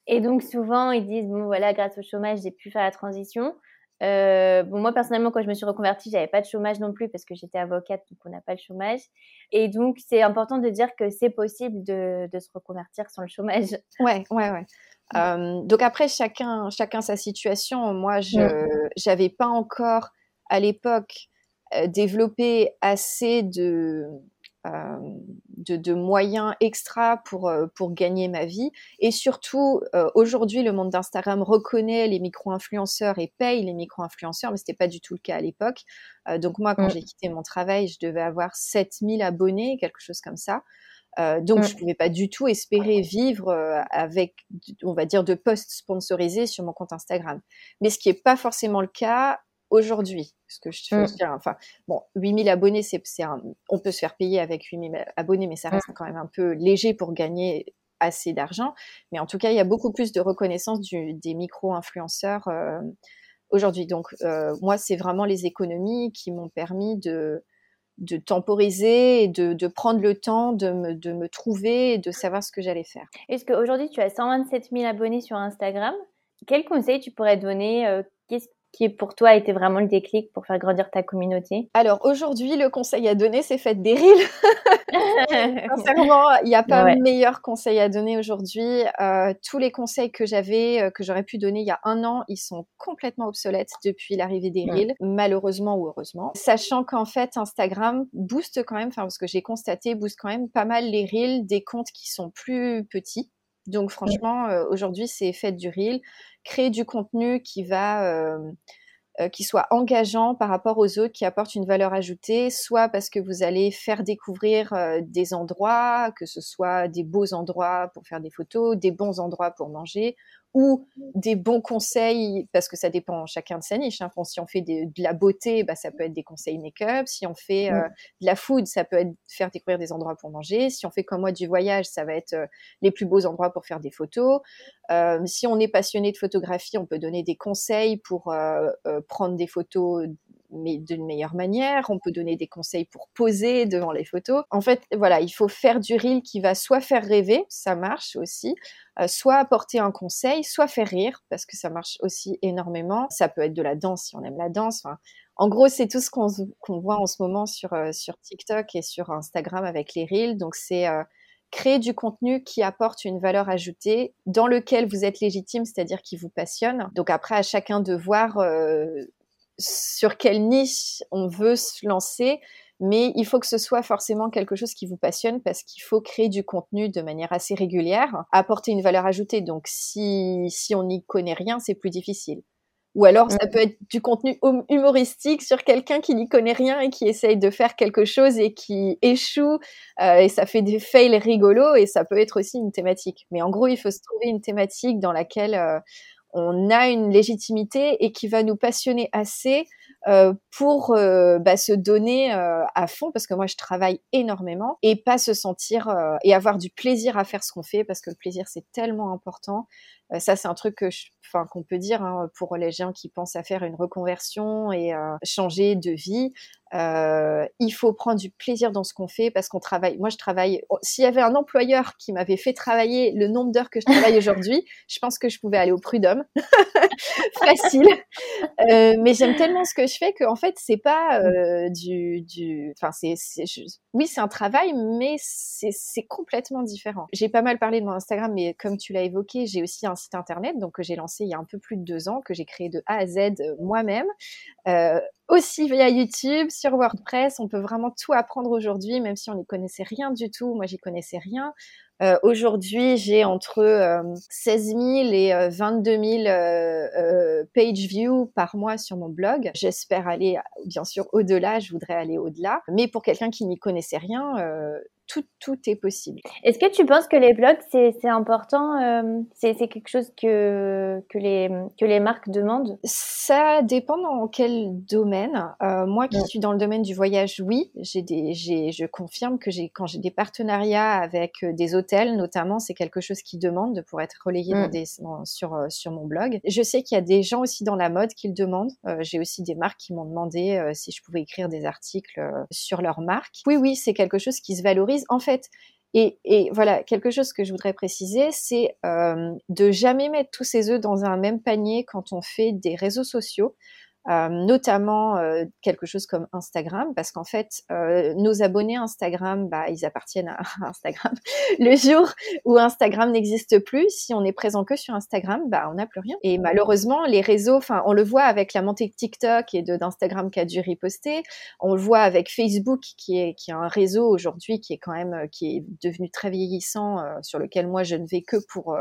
et donc souvent ils disent bon voilà grâce au chômage j'ai pu faire la transition. euh, bon, moi, personnellement, quand je me suis reconvertie, j'avais pas de chômage non plus parce que j'étais avocate, donc on n'a pas le chômage. Et donc, c'est important de dire que c'est possible de, de, se reconvertir sans le chômage. Ouais, ouais, ouais. Euh, donc après, chacun, chacun sa situation. Moi, je n'avais pas encore à l'époque euh, développé assez de, euh, de, de, moyens extra pour, euh, pour gagner ma vie. Et surtout, euh, aujourd'hui, le monde d'Instagram reconnaît les micro-influenceurs et paye les micro-influenceurs, mais ce n'était pas du tout le cas à l'époque. donc moi, quand mm. j'ai quitté mon travail, je devais avoir 7000 abonnés, quelque chose comme ça. Euh, donc, mm. je pouvais pas du tout espérer vivre avec, on va dire, de posts sponsorisés sur mon compte Instagram. Mais ce qui est pas forcément le cas aujourd'hui. Ce que je mmh. dire, enfin, bon, 8000 abonnés, c'est, on peut se faire payer avec 8000 abonnés, mais ça reste mmh. quand même un peu léger pour gagner assez d'argent. Mais en tout cas, il y a beaucoup plus de reconnaissance du, des micro-influenceurs euh, aujourd'hui. Donc, euh, moi, c'est vraiment les économies qui m'ont permis de, de temporiser et de, prendre le temps de me, de me trouver et de savoir ce que j'allais faire. Est-ce qu'aujourd'hui, tu as 127 000 abonnés sur Instagram? Quel conseil tu pourrais donner? Euh, qui pour toi a été vraiment le déclic pour faire grandir ta communauté Alors aujourd'hui, le conseil à donner, c'est faites des reels. Sincèrement, il n'y a pas meilleur conseil à donner aujourd'hui. Euh, tous les conseils que j'avais, euh, que j'aurais pu donner il y a un an, ils sont complètement obsolètes depuis l'arrivée des reels, malheureusement ou heureusement. Sachant qu'en fait, Instagram booste quand même, enfin parce que j'ai constaté, booste quand même pas mal les reels des comptes qui sont plus petits. Donc franchement, euh, aujourd'hui, c'est faites du reel, créer du contenu qui va, euh, euh, qui soit engageant par rapport aux autres, qui apporte une valeur ajoutée, soit parce que vous allez faire découvrir des endroits, que ce soit des beaux endroits pour faire des photos, des bons endroits pour manger, ou des bons conseils, parce que ça dépend chacun de sa niche. Hein. si on fait de la beauté, bah, ça peut être des conseils make-up. Si on fait euh, de la food, ça peut être faire découvrir des endroits pour manger. Si on fait comme moi du voyage, ça va être euh, les plus beaux endroits pour faire des photos. Euh, si on est passionné de photographie, on peut donner des conseils pour prendre des photos mais d'une meilleure manière. On peut donner des conseils pour poser devant les photos. En fait, voilà, il faut faire du reel qui va soit faire rêver, ça marche aussi, euh, soit apporter un conseil, soit faire rire, parce que ça marche aussi énormément. Ça peut être de la danse si on aime la danse. en gros, c'est tout ce qu'on voit en ce moment sur, euh, sur TikTok et sur Instagram avec les reels. Donc, c'est euh, créer du contenu qui apporte une valeur ajoutée, dans lequel vous êtes légitime, c'est-à-dire qui vous passionne. Donc après, à chacun de voir sur quelle niche on veut se lancer, mais il faut que ce soit forcément quelque chose qui vous passionne parce qu'il faut créer du contenu de manière assez régulière, apporter une valeur ajoutée. Donc si, si on n'y connaît rien, c'est plus difficile. Ou alors, ça peut être du contenu hum, humoristique sur quelqu'un qui n'y connaît rien et qui essaye de faire quelque chose et qui échoue euh, et ça fait des fails rigolos et ça peut être aussi une thématique. Mais en gros, il faut se trouver une thématique dans laquelle euh, on a une légitimité et qui va nous passionner assez euh, pour euh, bah, se donner euh, à fond parce que moi je travaille énormément et pas se sentir et avoir du plaisir à faire ce qu'on fait parce que le plaisir c'est tellement important. Ça c'est un truc que qu'on peut dire hein, pour les gens qui pensent à faire une reconversion et changer de vie euh, il faut prendre du plaisir dans ce qu'on fait parce qu'on travaille. Moi, je travaille. Oh, s'il y avait un employeur qui m'avait fait travailler le nombre d'heures que je travaille aujourd'hui, je pense que je pouvais aller au prud'homme, facile. Euh, mais j'aime tellement ce que je fais qu'en fait, c'est pas euh, du, du. Enfin, c'est. Oui, c'est un travail, mais c'est complètement différent. J'ai pas mal parlé de mon Instagram, mais comme tu l'as évoqué, j'ai aussi un site internet donc que j'ai lancé il y a un peu plus de deux ans, que j'ai créé de A à Z euh, moi-même. Euh, aussi via YouTube, sur WordPress. On peut vraiment tout apprendre aujourd'hui, même si on n'y connaissait rien du tout. Moi, j'y connaissais rien. Euh, aujourd'hui, j'ai entre 16 000 et 22 000 page views par mois sur mon blog. J'espère aller, bien sûr, au-delà. Je voudrais aller au-delà. Mais pour quelqu'un qui n'y connaissait rien, euh, tout, tout est possible. Est-ce que tu penses que les blogs, c'est important euh, C'est quelque chose que, que, les, que les marques demandent? Ça dépend dans quel domaine. Euh, moi qui suis dans le domaine du voyage, oui. Des, je confirme que quand j'ai des partenariats avec euh, des hôtels, notamment, c'est quelque chose qui demande pour être relayé dans des, sur, sur mon blog. Je sais qu'il y a des gens aussi dans la mode qui le demandent. j'ai aussi des marques qui m'ont demandé si je pouvais écrire des articles sur leur marque. Oui, oui, c'est quelque chose qui se valorise en fait. Et, voilà, quelque chose que je voudrais préciser, c'est euh, de jamais mettre tous ses œufs dans un même panier quand on fait des réseaux sociaux. Euh, notamment euh, quelque chose comme Instagram, parce qu'en fait, euh, nos abonnés Instagram, bah, ils appartiennent à Instagram. Le jour où Instagram n'existe plus, si on est présent que sur Instagram, bah, on n'a plus rien. Et malheureusement, les réseaux, enfin, on le voit avec la montée de TikTok et d'Instagram qui a dû riposter. On le voit avec Facebook, qui est, qui est un réseau aujourd'hui qui est quand même, qui est devenu très vieillissant, sur lequel moi je ne vais que pour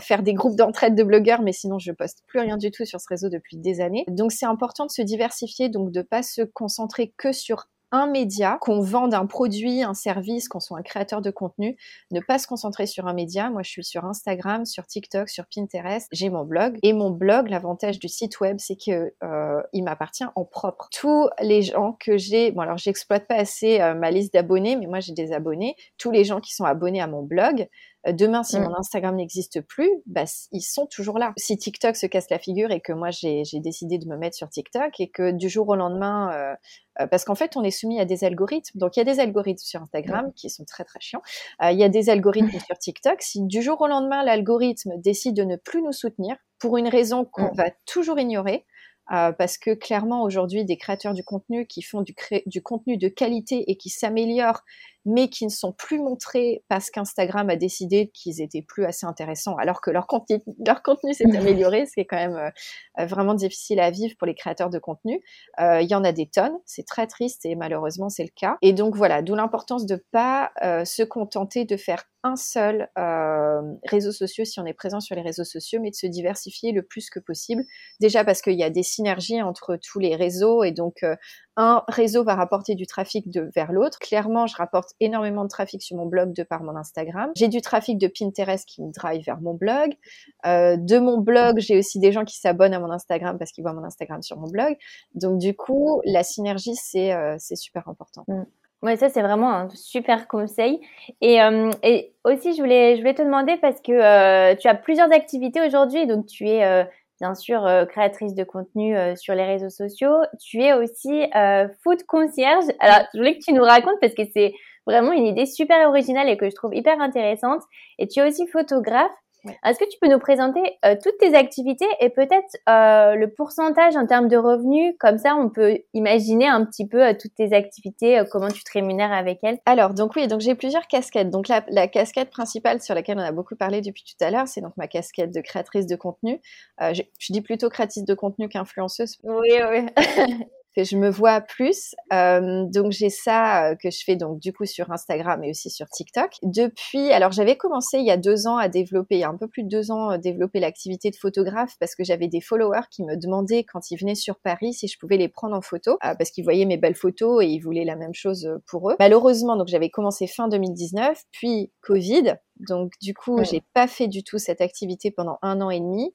faire des groupes d'entraide de blogueurs, mais sinon je poste plus rien du tout sur ce réseau depuis des années. Donc c'est important de se diversifier, donc de pas se concentrer que sur un média, qu'on vende un produit, un service, qu'on soit un créateur de contenu, ne pas se concentrer sur un média. Moi, je suis sur Instagram, sur TikTok, sur Pinterest. J'ai mon blog et mon blog, l'avantage du site web, c'est que euh, il m'appartient en propre. Tous les gens que j'ai, bon alors j'exploite pas assez euh, ma liste d'abonnés, mais moi j'ai des abonnés. Tous les gens qui sont abonnés à mon blog, Demain, si mon mm. Instagram n'existe plus, bah, ils sont toujours là. Si TikTok se casse la figure et que moi j'ai décidé de me mettre sur TikTok et que du jour au lendemain, euh, euh, parce qu'en fait on est soumis à des algorithmes, donc il y a des algorithmes sur Instagram qui sont très très chiants, il y a des algorithmes sur TikTok. Si du jour au lendemain l'algorithme décide de ne plus nous soutenir pour une raison qu'on mm. va toujours ignorer, euh, parce que clairement aujourd'hui des créateurs du contenu qui font du, du contenu de qualité et qui s'améliorent mais qui ne sont plus montrés parce qu'Instagram a décidé qu'ils étaient plus assez intéressants alors que leur contenu, leur contenu s'est amélioré, ce qui est quand même euh, euh, vraiment difficile à vivre pour les créateurs de contenu. Il y en a des tonnes, c'est très triste et malheureusement c'est le cas. Et donc voilà, d'où l'importance de pas se contenter de faire un seul euh, réseau social si on est présent sur les réseaux sociaux, mais de se diversifier le plus que possible. Déjà parce qu'il y a des synergies entre tous les réseaux et donc euh, un réseau va rapporter du trafic de, vers l'autre. Clairement, je rapporte énormément de trafic sur mon blog de par mon Instagram. J'ai du trafic de Pinterest qui me drive vers mon blog. Euh, de mon blog, j'ai aussi des gens qui s'abonnent à mon Instagram parce qu'ils voient mon Instagram sur mon blog. Donc du coup, la synergie, c'est euh, super important. Mm. Oui, ça c'est vraiment un super conseil. Et, euh, et, aussi, je voulais, je voulais te demander parce que euh, tu as plusieurs activités aujourd'hui. Donc, tu es bien sûr créatrice de contenu sur les réseaux sociaux. Tu es aussi food concierge. Alors, je voulais que tu nous racontes parce que c'est vraiment une idée super originale et que je trouve hyper intéressante. Et tu es aussi photographe. Est-ce que tu peux nous présenter euh, toutes tes activités et peut-être euh, le pourcentage en termes de revenus? Comme ça, on peut imaginer un petit peu euh, toutes tes activités, comment tu te rémunères avec elles. Alors, donc oui, donc j'ai plusieurs casquettes. Donc la, la, casquette principale sur laquelle on a beaucoup parlé depuis tout à l'heure, c'est donc ma casquette de créatrice de contenu. je, je dis plutôt créatrice de contenu qu'influenceuse. Oui, oui. que je me vois plus. Euh, donc j'ai ça euh, que je fais donc du coup sur Instagram et aussi sur TikTok. Depuis, alors j'avais commencé il y a deux ans à développer, il y a un peu plus de deux ans, à développer l'activité de photographe parce que j'avais des followers qui me demandaient quand ils venaient sur Paris si je pouvais les prendre en photo euh, parce qu'ils voyaient mes belles photos et ils voulaient la même chose pour eux. Malheureusement, donc j'avais commencé fin 2019, puis Covid. Donc du coup, j'ai pas fait du tout cette activité pendant un an et demi.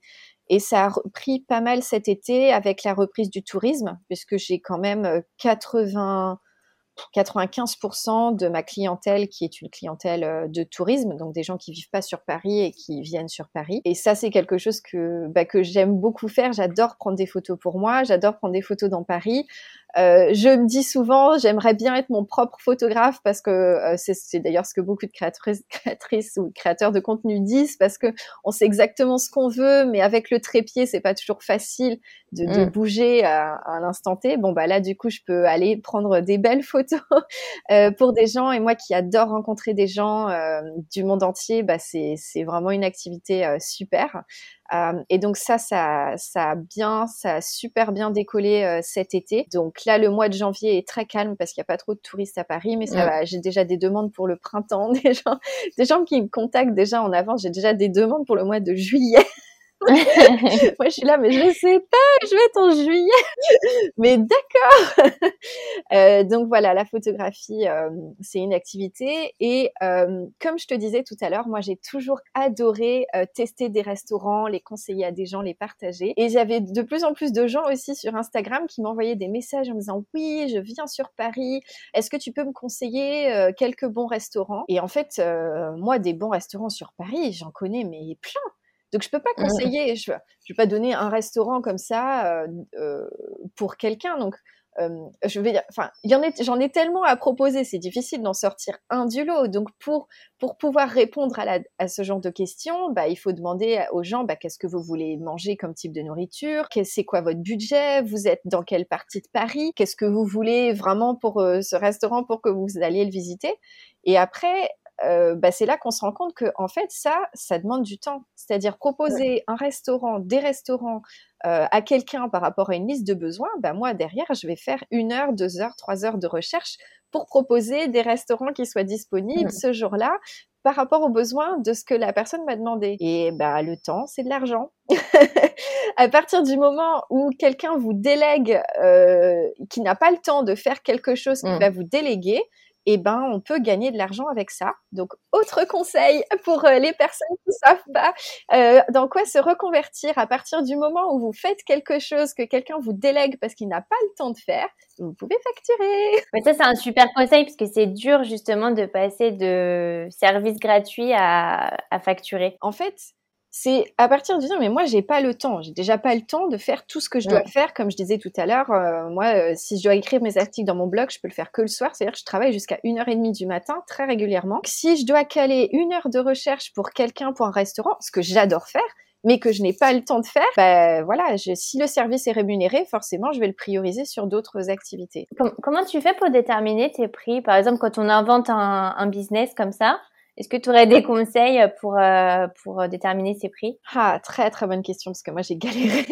Et ça a repris pas mal cet été avec la reprise du tourisme, puisque j'ai quand même 80, 95% de ma clientèle qui est une clientèle euh, de tourisme, donc des gens qui vivent pas sur Paris et qui viennent sur Paris. Et ça, c'est quelque chose que, bah, que j'aime beaucoup faire. J'adore prendre des photos pour moi, j'adore prendre des photos dans Paris. Euh, je me dis souvent, j'aimerais bien être mon propre photographe parce que euh, c'est d'ailleurs ce que beaucoup de créatrices, créatrices ou créateurs de contenu disent parce que on sait exactement ce qu'on veut, mais avec le trépied, c'est pas toujours facile de, de mm. bouger à, à l'instant T. Bon bah là, du coup, je peux aller prendre des belles photos euh, pour des gens et moi qui adore rencontrer des gens euh, du monde entier, bah c'est c'est vraiment une activité euh, super. Euh, et donc ça, ça, ça a bien, ça a super bien décollé euh, cet été. Donc là, le mois de janvier est très calme parce qu'il n'y a pas trop de touristes à Paris, mais ça va. J'ai déjà des demandes pour le printemps, des gens, des gens qui me contactent déjà en avance. J'ai déjà des demandes pour le mois de juillet. Moi, je suis là, mais je sais pas, je vais être en juillet. mais d'accord. euh, donc voilà, la photographie, euh, c'est une activité. Et euh, comme je te disais tout à l'heure, moi, j'ai toujours adoré euh, tester des restaurants, les conseiller à des gens, les partager. Et j'avais de plus en plus de gens aussi sur Instagram qui m'envoyaient des messages en me disant, oui, je viens sur Paris. Est-ce que tu peux me conseiller quelques bons restaurants? Et en fait, moi, des bons restaurants sur Paris, j'en connais mais plein donc je peux pas mmh. conseiller, je, je vais pas donner un restaurant comme ça euh, euh, pour quelqu'un. Donc je vais enfin, j'en ai tellement à proposer, c'est difficile d'en sortir un du lot. Donc pour pour pouvoir répondre à, la, à ce genre de questions, bah, il faut demander aux gens, bah, qu'est-ce que vous voulez manger comme type de nourriture, c'est quoi votre budget, vous êtes dans quelle partie de Paris, qu'est-ce que vous voulez vraiment pour ce restaurant pour que vous alliez le visiter? Et après, euh, bah, c'est là qu'on se rend compte que en fait ça, ça demande du temps. C'est-à-dire proposer un restaurant, des restaurants euh, à quelqu'un par rapport à une liste de besoins. Bah, moi derrière, je vais faire une heure, deux heures, trois heures de recherche pour proposer des restaurants qui soient disponibles ce jour-là par rapport aux besoins de ce que la personne m'a demandé. Et bah le temps, c'est de l'argent. à partir du moment où quelqu'un vous délègue, euh, qui n'a pas le temps de faire quelque chose qu'il mmh. va vous déléguer, eh ben, on peut gagner de l'argent avec ça. Donc, autre conseil pour euh, les personnes qui savent pas euh, dans quoi se reconvertir à partir du moment où vous faites quelque chose que quelqu'un vous délègue parce qu'il n'a pas le temps de faire, vous pouvez facturer. Mais ça, c'est un super conseil parce que c'est dur justement de passer de services gratuits à, à facturer. En fait, c'est à partir du temps, mais moi j'ai pas le temps, j'ai déjà pas le temps de faire tout ce que je dois faire, comme je disais tout à l'heure. Euh, moi, euh, si je dois écrire mes articles dans mon blog, je peux le faire que le soir, c'est-à-dire que je travaille jusqu'à 1h30 du matin très régulièrement. Si je dois caler une heure de recherche pour quelqu'un pour un restaurant, ce que j'adore faire, mais que je n'ai pas le temps de faire, ben voilà, je, si le service est rémunéré, forcément, je vais le prioriser sur d'autres activités. Comment tu fais pour déterminer tes prix? Par exemple, quand on invente un, un business comme ça, est-ce que tu aurais des conseils pour, euh, pour déterminer ces prix? Ah, très très bonne question parce que moi j'ai galéré.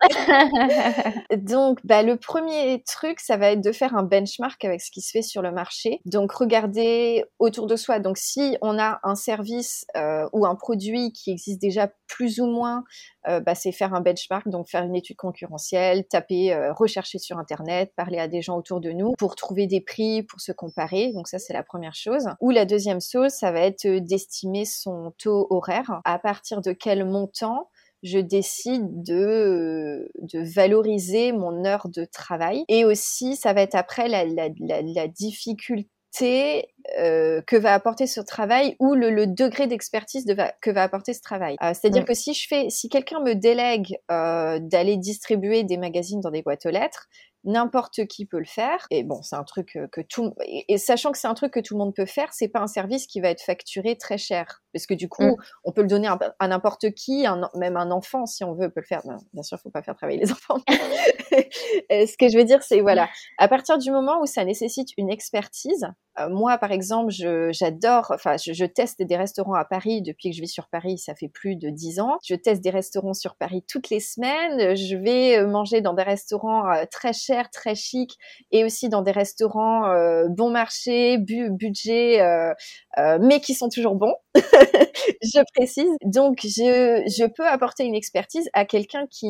Donc, bah, le premier truc, ça va être de faire un benchmark avec ce qui se fait sur le marché. Donc, regarder autour de soi. Donc, si on a un service euh, ou un produit qui existe déjà plus ou moins, euh, bah, c'est faire un benchmark, donc faire une étude concurrentielle, taper, rechercher sur Internet, parler à des gens autour de nous pour trouver des prix, pour se comparer. Donc, ça, c'est la première chose. Ou la deuxième chose, ça va être d'estimer son taux horaire. À partir de quel montant je décide de, de valoriser mon heure de travail. Et aussi, ça va être après la, la, la, difficulté euh, que va apporter ce travail ou le, le degré d'expertise de que va apporter ce travail. Euh, C'est-à-dire que si je fais, si quelqu'un me délègue euh, d'aller distribuer des magazines dans des boîtes aux lettres, n'importe qui peut le faire. Et bon, c'est un truc que tout et, sachant que c'est un truc que tout le monde peut faire, c'est pas un service qui va être facturé très cher parce que du coup, mm. on peut le donner à, n'importe qui, même un enfant si on veut peut le faire. bien sûr, faut pas faire travailler les enfants. ce que je veux dire, c'est voilà, à partir du moment où ça nécessite une expertise, moi par exemple, j'adore, enfin, je, je, teste des restaurants à Paris depuis que je vis sur Paris, ça fait plus de dix ans. Je teste des restaurants sur Paris toutes les semaines. Je vais euh, manger dans des restaurants euh, très chers très chic, et aussi dans des restaurants euh, bon marché, budget, euh, euh, mais qui sont toujours bons. je précise. Donc, je, je peux apporter une expertise à quelqu'un qui,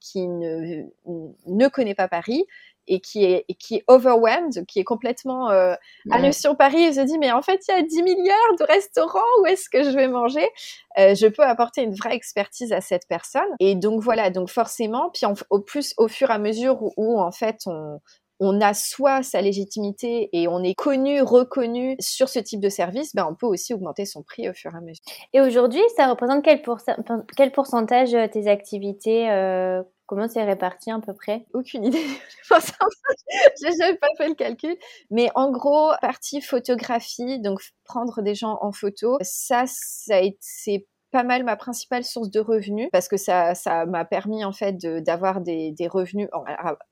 qui ne, ne connaît pas Paris, et qui est, qui est overwhelmed, qui est complètement euh, allé sur Paris et se dit mais en fait il y a 10 milliards de restaurants, où est-ce que je vais manger? Euh, Je peux apporter une vraie expertise à cette personne. Et donc voilà, donc forcément, puis au plus au fur et à mesure où, en fait on, on a soit sa légitimité et on est connu, reconnu sur ce type de service, ben on peut aussi augmenter son prix au fur et à mesure. Et aujourd'hui, ça représente quel, quel pourcentage euh, tes activités euh, Comment c'est réparti à peu près? Aucune idée. J'ai jamais pas fait le calcul. Mais en gros, partie photographie, donc prendre des gens en photo, ça, ça c'est pas mal ma principale source de revenus parce que ça ça m'a permis en fait d'avoir des, des, revenus.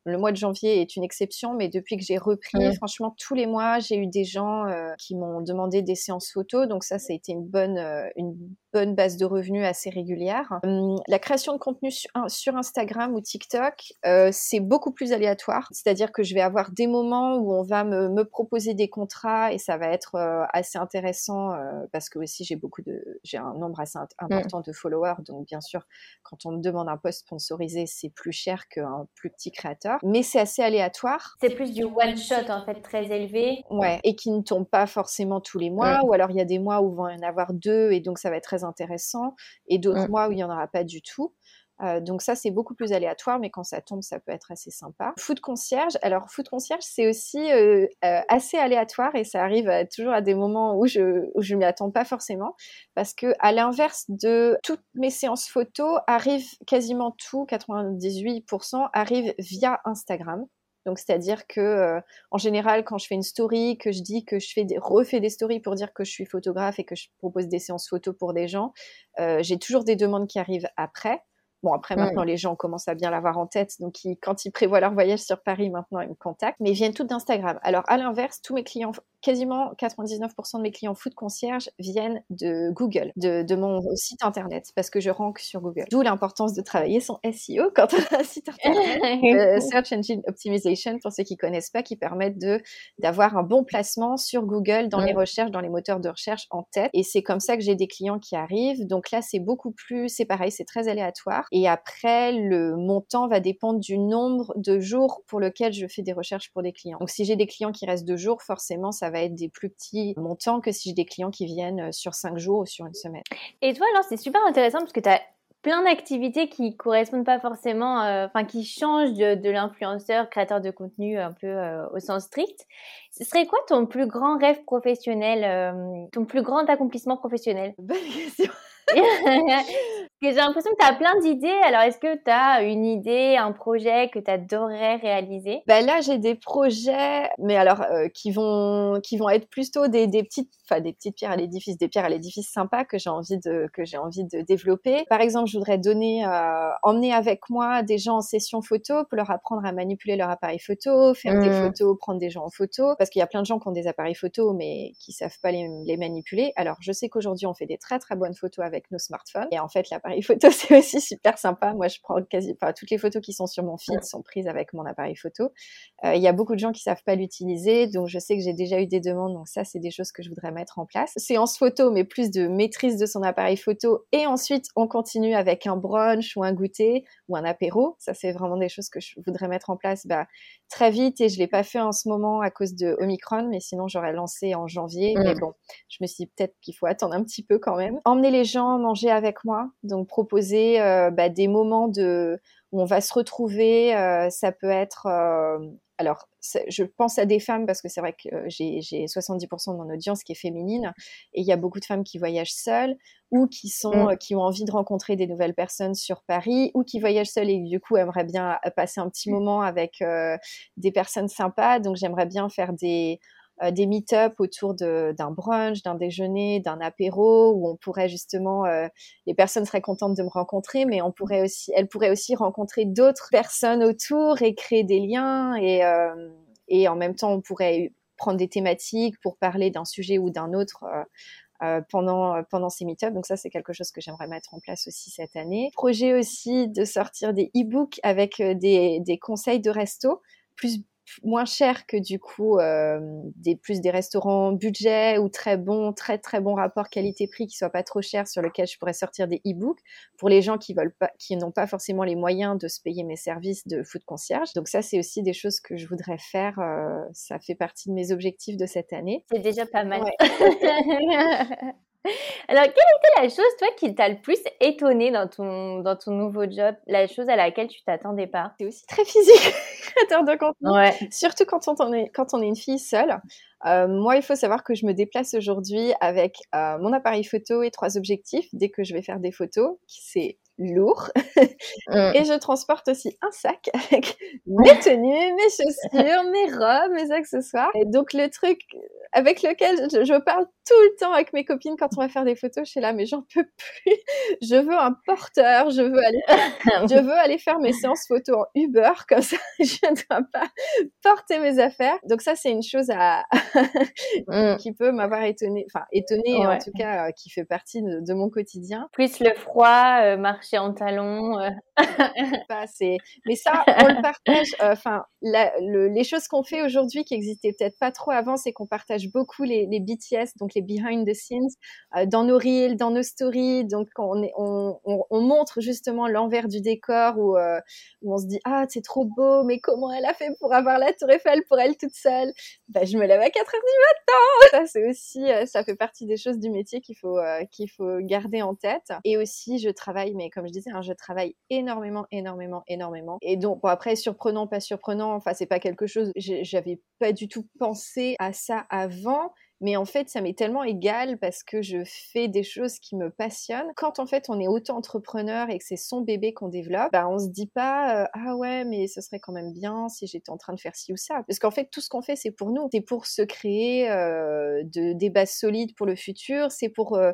le mois de janvier est une exception, mais depuis que j'ai repris, franchement tous les mois j'ai eu des gens euh, qui m'ont demandé des séances photos, donc ça ça a été une bonne euh, une bonne base de revenus assez régulière. Hum, la création de contenu sur, Instagram ou TikTok, euh, c'est beaucoup plus aléatoire. C'est-à-dire que je vais avoir des moments où on va me, me proposer des contrats et ça va être euh, assez intéressant euh, parce que aussi j'ai beaucoup de, j'ai un nombre assez important de followers. Donc bien sûr, quand on me demande un post sponsorisé, c'est plus cher qu'un plus petit créateur. Mais c'est assez aléatoire. C'est plus du one shot en fait très élevé. Ouais. Et qui ne tombe pas forcément tous les mois. Ou alors il y a des mois où y en avoir deux et donc ça va être très intéressant et d'autres mois où il n'y en aura pas du tout. Euh, donc ça, c'est beaucoup plus aléatoire, mais quand ça tombe, ça peut être assez sympa. Food concierge, alors food concierge, c'est aussi euh, euh, assez aléatoire et ça arrive toujours à des moments où je où je m'y attends pas forcément, parce que à l'inverse de toutes mes séances photos, arrive quasiment tout, 98% arrive via Instagram. Donc, c'est-à-dire que, euh, en général, quand je fais une story, que je dis que je fais des, refais des stories pour dire que je suis photographe et que je propose des séances photos pour des gens, euh, j'ai toujours des demandes qui arrivent après. Bon, après, maintenant, les gens commencent à bien l'avoir en tête. Donc, quand ils prévoient leur voyage sur Paris, maintenant, ils me contactent. Mais ils viennent toutes d'Instagram. Alors, à l'inverse, tous mes clients quasiment 99% de mes clients foot concierge viennent de Google, de, mon site internet, parce que je rank sur Google. D'où l'importance de travailler son SEO quand on a un site internet. Euh, Search Engine Optimization, pour ceux qui connaissent pas, qui permettent de d'avoir un bon placement sur Google dans les recherches, dans les moteurs de recherche en tête. Et c'est comme ça que j'ai des clients qui arrivent. Donc là, c'est beaucoup plus, c'est pareil, c'est très aléatoire. Et après, le montant va dépendre du nombre de jours pour lequel je fais des recherches pour des clients. Donc si j'ai des clients qui restent deux jours, forcément, ça va être des plus petits montants que si j'ai des clients qui viennent euh, sur cinq jours ou sur une semaine. Et toi, alors, c'est super intéressant parce que tu as plein d'activités qui correspondent pas forcément, euh, enfin qui changent de, l'influenceur, créateur de contenu un peu euh, au sens strict. Ce serait quoi ton plus grand rêve professionnel, ton plus grand accomplissement professionnel? Bonne question. j'ai l'impression que tu as plein d'idées. Alors, est-ce que tu as une idée, un projet que tu adorerais réaliser? Ben Là, j'ai des projets, mais alors euh, qui vont qui vont être plutôt des, des petites, enfin des petites pierres à l'édifice, des pierres à l'édifice sympas que j'ai envie de que j'ai envie de développer. Par exemple, je voudrais donner, euh, emmener avec moi des gens en session photo pour leur apprendre à manipuler leur appareil photo, faire des mmh. photos, prendre des gens en photo, parce qu'il y a plein de gens qui ont des appareils photo mais qui savent pas les, les manipuler. Alors, je sais qu'aujourd'hui, on fait des très très bonnes photos avec nos smartphones, et en fait, l'appareil appareil photo, c'est aussi super sympa. Moi, je prends quasi, enfin, toutes les photos qui sont sur mon feed sont prises avec mon appareil photo. Euh, il y a beaucoup de gens qui savent pas l'utiliser, donc je sais que j'ai déjà eu des demandes. Donc ça, c'est des choses que je voudrais mettre en place. Séance photo, mais plus de maîtrise de son appareil photo. Et ensuite, on continue avec un brunch ou un goûter ou un apéro. Ça, c'est vraiment des choses que je voudrais mettre en place bah, très vite. Et je l'ai pas fait en ce moment à cause de Omicron, mais sinon j'aurais lancé en janvier. Mais bon, je me suis dit peut-être qu'il faut attendre un petit peu quand même. Emmener les gens manger avec moi. Donc proposer euh, bah, des moments de où on va se retrouver. Euh, ça peut être euh, alors, je pense à des femmes parce que c'est vrai que j'ai 70% de mon audience qui est féminine et il y a beaucoup de femmes qui voyagent seules ou qui sont mmh. qui ont envie de rencontrer des nouvelles personnes sur Paris ou qui voyagent seules et du coup aimeraient bien passer un petit mmh. moment avec des personnes sympas. Donc j'aimerais bien faire des euh, des meet-up autour d'un brunch, d'un déjeuner, d'un apéro, où on pourrait justement, euh, les personnes seraient contentes de me rencontrer, mais on pourrait aussi, elles pourraient aussi rencontrer d'autres personnes autour et créer des liens, et, euh, et en même temps, on pourrait prendre des thématiques pour parler d'un sujet ou d'un autre. Euh, pendant pendant ces meet-ups. Donc ça, c'est quelque chose que j'aimerais mettre en place aussi cette année. Projet aussi de sortir des e-books avec des, des conseils de resto plus moins cher que du coup euh, des plus des restaurants budget ou très bon très très bon rapport qualité-prix qui soit pas trop cher sur lequel je pourrais sortir des e-books. Pour les gens qui veulent pas qui n'ont pas forcément les moyens de se payer mes services de food concierge. Donc ça c'est aussi des choses que je voudrais faire euh, ça fait partie de mes objectifs de cette année. C'est déjà pas mal Alors, quelle était la chose, toi, qui t'a le plus étonné dans ton, dans ton nouveau job? La chose à laquelle tu t'attendais pas? C'est aussi très physique, créateur de contenu. Ouais. Surtout quand on, est, quand on est une fille seule. Euh, moi, il faut savoir que je me déplace aujourd'hui avec euh, mon appareil photo et trois objectifs. Dès que je vais faire des photos, c'est lourd. Mm. Et je transporte aussi un sac avec mes tenues, mes chaussures, mes robes, mes accessoires. Et donc le truc avec lequel je, parle tout le temps avec mes copines quand on va faire des photos, je suis là, mais j'en peux plus. Je veux un porteur, je veux aller, je veux aller faire mes séances photos en Uber, comme ça je ne dois pas porter mes affaires. Donc ça, c'est une chose à mm. qui peut m'avoir étonnée, enfin étonnée en tout cas, euh, qui fait partie de, mon quotidien. Plus le froid, euh, en talons. Euh. Mais ça, on le partage. Enfin, les choses qu'on fait aujourd'hui qui existaient peut-être pas trop avant, c'est qu'on partage beaucoup les, BTS, donc les behind the scenes, euh, dans nos reels, dans nos stories. Donc, on, on, montre justement l'envers du décor où, euh, on se dit Ah, c'est trop beau, mais comment elle a fait pour avoir la Tour Eiffel pour elle toute seule? Bah, Je me lève à 4 heures du matin Ça, c'est aussi, euh, ça fait partie des choses du métier qu'il faut, qu'il faut garder en tête. Et aussi, je travaille, mais comme je disais, hein, je travaille énormément, énormément, énormément. Et donc, bon, après, surprenant, pas surprenant, enfin, c'est pas quelque chose, j'avais pas du tout pensé à ça avant mais en fait, ça m'est tellement égal parce que je fais des choses qui me passionnent. Quand en fait on est auto-entrepreneur et que c'est son bébé qu'on développe, bah, on se dit pas euh, ah ouais mais ce serait quand même bien si j'étais en train de faire ci ou ça. Parce qu'en fait tout ce qu'on fait c'est pour nous, c'est pour se créer euh, de, des bases solides pour le futur, c'est pour euh,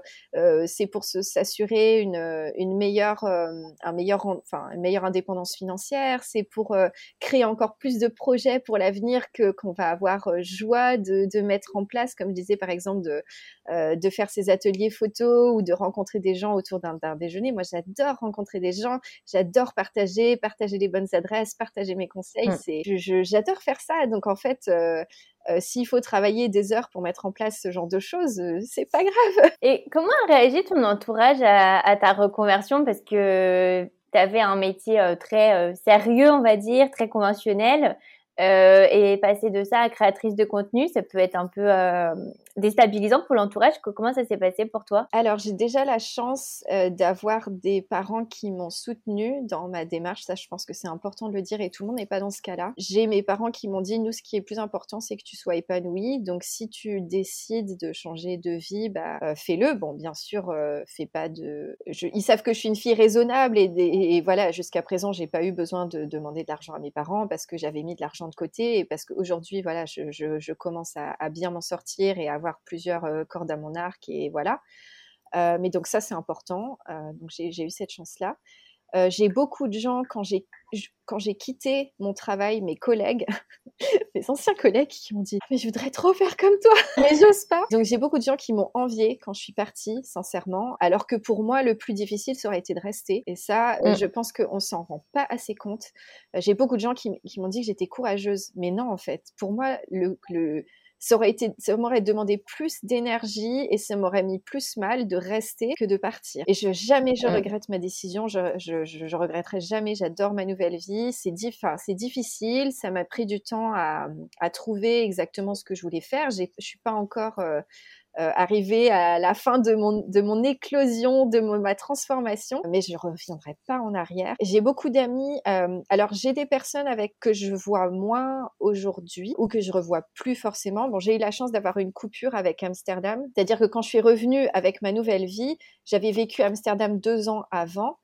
pour s'assurer une, une meilleure un meilleur enfin une meilleure indépendance financière, c'est pour créer encore plus de projets pour l'avenir que qu'on va avoir joie de, de mettre en place comme je disais par exemple de, euh, de faire ces ateliers photos ou de rencontrer des gens autour d'un déjeuner. Moi, j'adore rencontrer des gens, j'adore partager, partager les bonnes adresses, partager mes conseils. Mmh. C'est, j'adore faire ça. Donc en fait, euh, euh, s'il faut travailler des heures pour mettre en place ce genre de choses, c'est pas grave. Et comment a réagi ton entourage à, à ta reconversion? Parce que tu avais un métier très sérieux, on va dire, très conventionnel. Euh, et passer de ça à créatrice de contenu, ça peut être un peu euh, déstabilisant pour l'entourage. Comment ça s'est passé pour toi? Alors, j'ai déjà la chance euh, d'avoir des parents qui m'ont soutenue dans ma démarche. Ça, je pense que c'est important de le dire et tout le monde n'est pas dans ce cas-là. J'ai mes parents qui m'ont dit, nous, ce qui est plus important, c'est que tu sois épanoui. Donc, si tu décides de changer de vie, bah, euh, fais-le. Bon, bien sûr, euh, fais pas de... Ils savent que je suis une fille raisonnable et, voilà, jusqu'à présent, j'ai pas eu besoin de demander de l'argent à mes parents parce que j'avais mis de l'argent de côté et parce qu'aujourd'hui, voilà, je, commence à bien m'en sortir et à avoir plusieurs euh, cordes à mon arc et voilà. Euh, mais donc ça, c'est important. Euh, donc j'ai eu cette chance-là. j'ai beaucoup de gens quand j'ai quand j'ai quitté mon travail, mes collègues, mes anciens collègues qui m'ont dit mais je voudrais trop faire comme toi, mais j'ose pas. Donc j'ai beaucoup de gens qui m'ont envié quand je suis partie, sincèrement, alors que pour moi le plus difficile ça aurait été de rester. Et ça, mm. je pense qu'on s'en rend pas assez compte. J'ai beaucoup de gens qui, qui m'ont dit que j'étais courageuse, mais non en fait. Pour moi le, le ça aurait été, ça m'aurait demandé plus d'énergie et ça m'aurait mis plus mal de rester que de partir. Et je, jamais je regrette ma décision, je, je, je, regretterai jamais, j'adore ma nouvelle vie. C'est c'est difficile, ça m'a pris du temps à, à trouver exactement ce que je voulais faire. Je suis pas encore euh, euh, arriver à la fin de mon, de mon éclosion, de ma transformation, mais je reviendrai pas en arrière. J'ai beaucoup d'amis, euh, alors j'ai des personnes avec que je vois moins aujourd'hui ou que je revois plus forcément. Bon, j'ai eu la chance d'avoir une coupure avec Amsterdam, c'est-à-dire que quand je suis revenue avec ma nouvelle vie, j'avais vécu Amsterdam deux ans avant.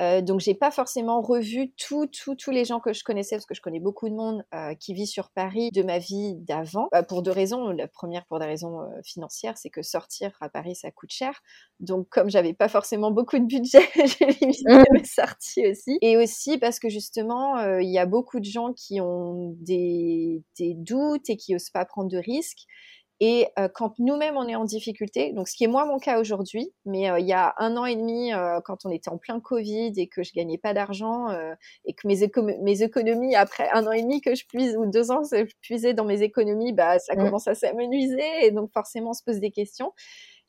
Euh, donc j'ai pas forcément revu tous tous les gens que je connaissais parce que je connais beaucoup de monde euh, qui vit sur Paris de ma vie d'avant euh, pour deux raisons. La première pour des raisons euh, financières, c'est que sortir à Paris ça coûte cher. Donc comme j'avais pas forcément beaucoup de budget, j'ai limité mmh. mes sorties aussi. Et aussi parce que justement il y a beaucoup de gens qui ont des, des doutes et qui osent pas prendre de risques. Et euh, quand nous-mêmes on est en difficulté, donc ce qui est moins mon cas aujourd'hui, mais euh, il y a un an et demi, euh, quand on était en plein Covid et que je gagnais pas d'argent et que mes, mes, économies après un an et demi que je puise ou deux ans que je puisais dans mes économies, bah ça mmh. commence à s'amenuiser et donc forcément on se pose des questions.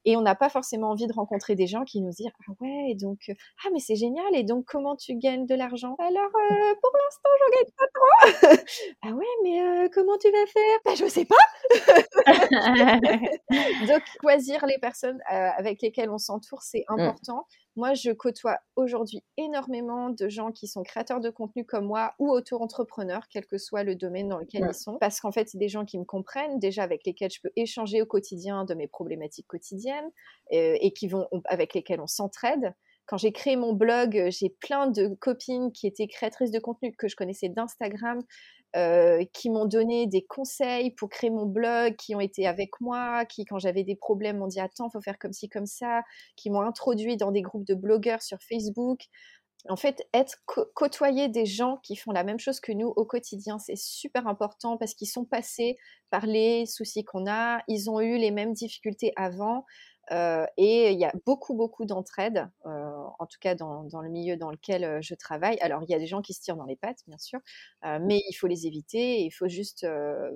Et on n'a pas forcément envie de rencontrer des gens qui nous disent ah ouais donc ah mais c'est génial et donc comment tu gagnes de l'argent? Alors euh, pour l'instant j'en gagne pas trop. ah ouais mais euh, comment tu vas faire? Bah je sais pas. donc choisir les personnes euh, avec lesquelles on s'entoure c'est mmh. Moi, je côtoie aujourd'hui énormément de gens qui sont créateurs de contenu comme moi ou auto-entrepreneurs, quel que soit le domaine dans lequel ils sont, parce qu'en fait, c'est des gens qui me comprennent, déjà avec lesquels je peux échanger au quotidien de mes problématiques quotidiennes euh, et qui vont, avec lesquels on s'entraide. Quand j'ai créé mon blog, j'ai plein de copines qui étaient créatrices de contenu que je connaissais d'Instagram, euh, qui m'ont donné des conseils pour créer mon blog, qui ont été avec moi, qui, quand j'avais des problèmes, m'ont dit attends, faut faire comme ci, comme ça, qui m'ont introduit dans des groupes de blogueurs sur Facebook. En fait, être côtoyer des gens qui font la même chose que nous au quotidien, c'est super important parce qu'ils sont passés par les soucis qu'on a, ils ont eu les mêmes difficultés avant. Et il y a beaucoup, beaucoup d'entraide, en tout cas dans, dans, le milieu dans lequel je travaille. Alors, il y a des gens qui se tirent dans les pattes, bien sûr, mais il faut les éviter. il faut juste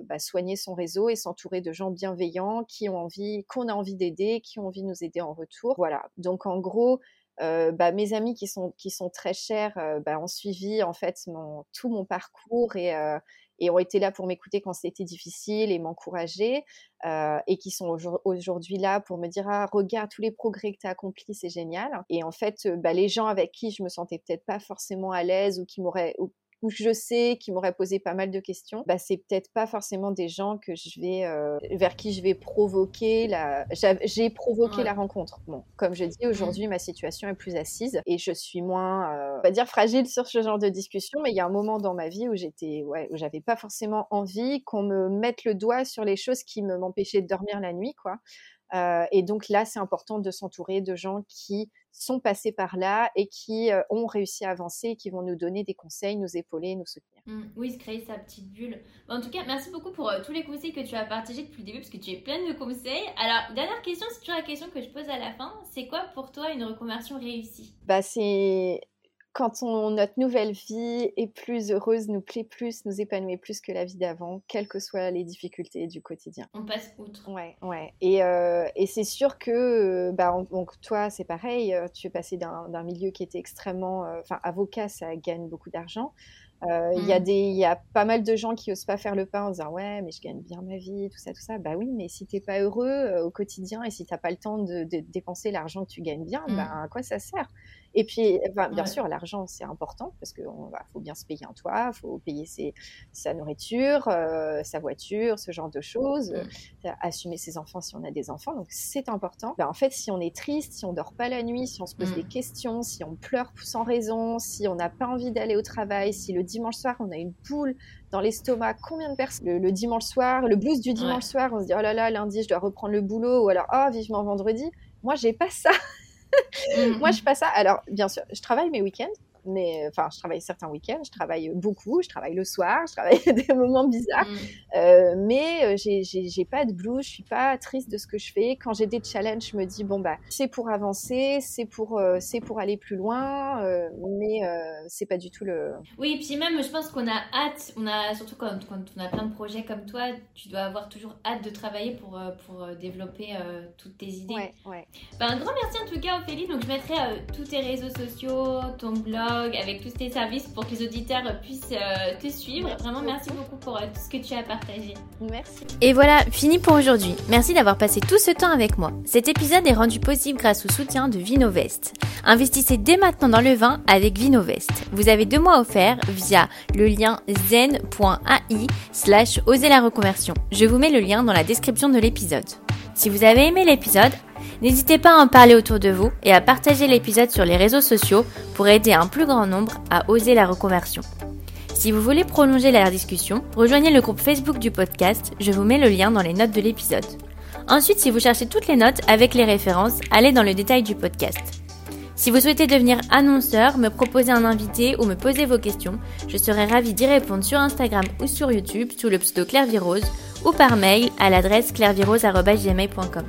bah, soigner son réseau et s'entourer de gens bienveillants qui ont envie, qu'on a envie d'aider, qui ont envie de nous aider en retour. Voilà. Donc, en gros, euh, bah, mes amis qui sont qui sont très chers euh, bah, ont suivi en fait mon, tout mon parcours et, euh, et ont été là pour m'écouter quand c'était difficile et m'encourager euh, et qui sont aujourd'hui là pour me dire ah regarde tous les progrès que tu as accomplis c'est génial. Et en fait bah, les gens avec qui je me sentais peut-être pas forcément à l'aise ou qui m'auraient où je sais qu'ils m'auraient posé pas mal de questions, bah, c'est peut-être pas forcément des gens que je vais, euh, vers qui je vais provoquer la. J'ai provoqué la rencontre. Bon, comme je dis, mmh. aujourd'hui, ma situation est plus assise et je suis moins, euh, on va dire, fragile sur ce genre de discussion. Mais il y a un moment dans ma vie où j'étais, ouais, où j'avais pas forcément envie qu'on me mette le doigt sur les choses qui m'empêchaient de dormir la nuit, quoi. Euh, et donc là, c'est important de s'entourer de gens qui sont passés par là et qui euh, ont réussi à avancer, qui vont nous donner des conseils, nous épauler, nous soutenir. Mmh, oui, se créer sa petite bulle. en tout cas, merci beaucoup pour euh, tous les conseils que tu as partagés depuis le début, parce que tu es pleine de conseils. Alors, dernière question, c'est toujours la question que je pose à la fin. C'est quoi pour toi une reconversion réussie? Bah, c'est quand on, notre nouvelle vie est plus heureuse, nous plaît plus, nous épanouit plus que la vie d'avant, quelles que soient les difficultés du quotidien. On passe outre. Ouais, ouais. Et, euh, et c'est sûr que, euh, bah, donc toi, c'est pareil, euh, tu es passé d'un milieu qui était extrêmement, enfin, avocat, ça gagne beaucoup d'argent. Il y, a des, y a pas mal de gens qui osent pas faire le pas en disant ouais mais je gagne bien ma vie tout ça tout ça bah oui mais si t'es pas heureux au quotidien et si t'as pas le temps de, dépenser l'argent que tu gagnes bien mmh. bah à quoi ça sert? Et puis, bien sûr, l'argent, c'est important parce qu'il faut bien se payer un toit, il faut payer ses, sa nourriture, euh, sa voiture, ce genre de choses, mmh. assumer ses enfants si on a des enfants. Donc, c'est important. Ben, en fait, si on est triste, si on dort pas la nuit, si on se pose des mmh. questions, si on pleure sans raison, si on n'a pas envie d'aller au travail, si le dimanche soir, on a une boule dans l'estomac, combien de personnes le, dimanche soir, le blues du dimanche soir, on se dit oh là là, lundi, je dois reprendre le boulot, ou alors oh, vivement vendredi. Moi, j'ai pas ça. Moi, je fais pas ça. Alors, bien sûr, je travaille mes week-ends mais enfin, je travaille certains week-ends, je travaille beaucoup, je travaille le soir, je travaille des moments bizarres, mm. euh, mais euh, j'ai pas de blues, je suis pas triste de ce que je fais. Quand j'ai des challenges, je me dis bon bah c'est pour avancer, c'est pour euh, c'est pour aller plus loin, mais c'est pas du tout le. Oui, et puis même, je pense qu'on a hâte, on a surtout quand, quand, on a plein de projets comme toi, tu dois avoir toujours hâte de travailler pour pour développer toutes tes idées. Ouais, ouais. Ben, un grand merci en tout cas, Ophélie. Donc je mettrai tous tes réseaux sociaux, ton blog avec tous tes services pour que les auditeurs puissent euh, te suivre. Vraiment, merci beaucoup pour euh, tout ce que tu as partagé. Merci. Et voilà, fini pour aujourd'hui. Merci d'avoir passé tout ce temps avec moi. Cet épisode est rendu possible grâce au soutien de Vinovest. Investissez dès maintenant dans le vin avec Vinovest. Vous avez deux mois offerts via le lien zen.ai slash oser la reconversion. Je vous mets le lien dans la description de l'épisode. Si vous avez aimé l'épisode, n'hésitez pas à en parler autour de vous et à partager l'épisode sur les réseaux sociaux pour aider un plus grand nombre à oser la reconversion. Si vous voulez prolonger la discussion, rejoignez le groupe Facebook du podcast, je vous mets le lien dans les notes de l'épisode. Ensuite, si vous cherchez toutes les notes avec les références, allez dans le détail du podcast. Si vous souhaitez devenir annonceur, me proposer un invité ou me poser vos questions, je serai ravie d'y répondre sur Instagram ou sur YouTube sous le pseudo Claire ou par mail à l'adresse clairvirose.gmail.com.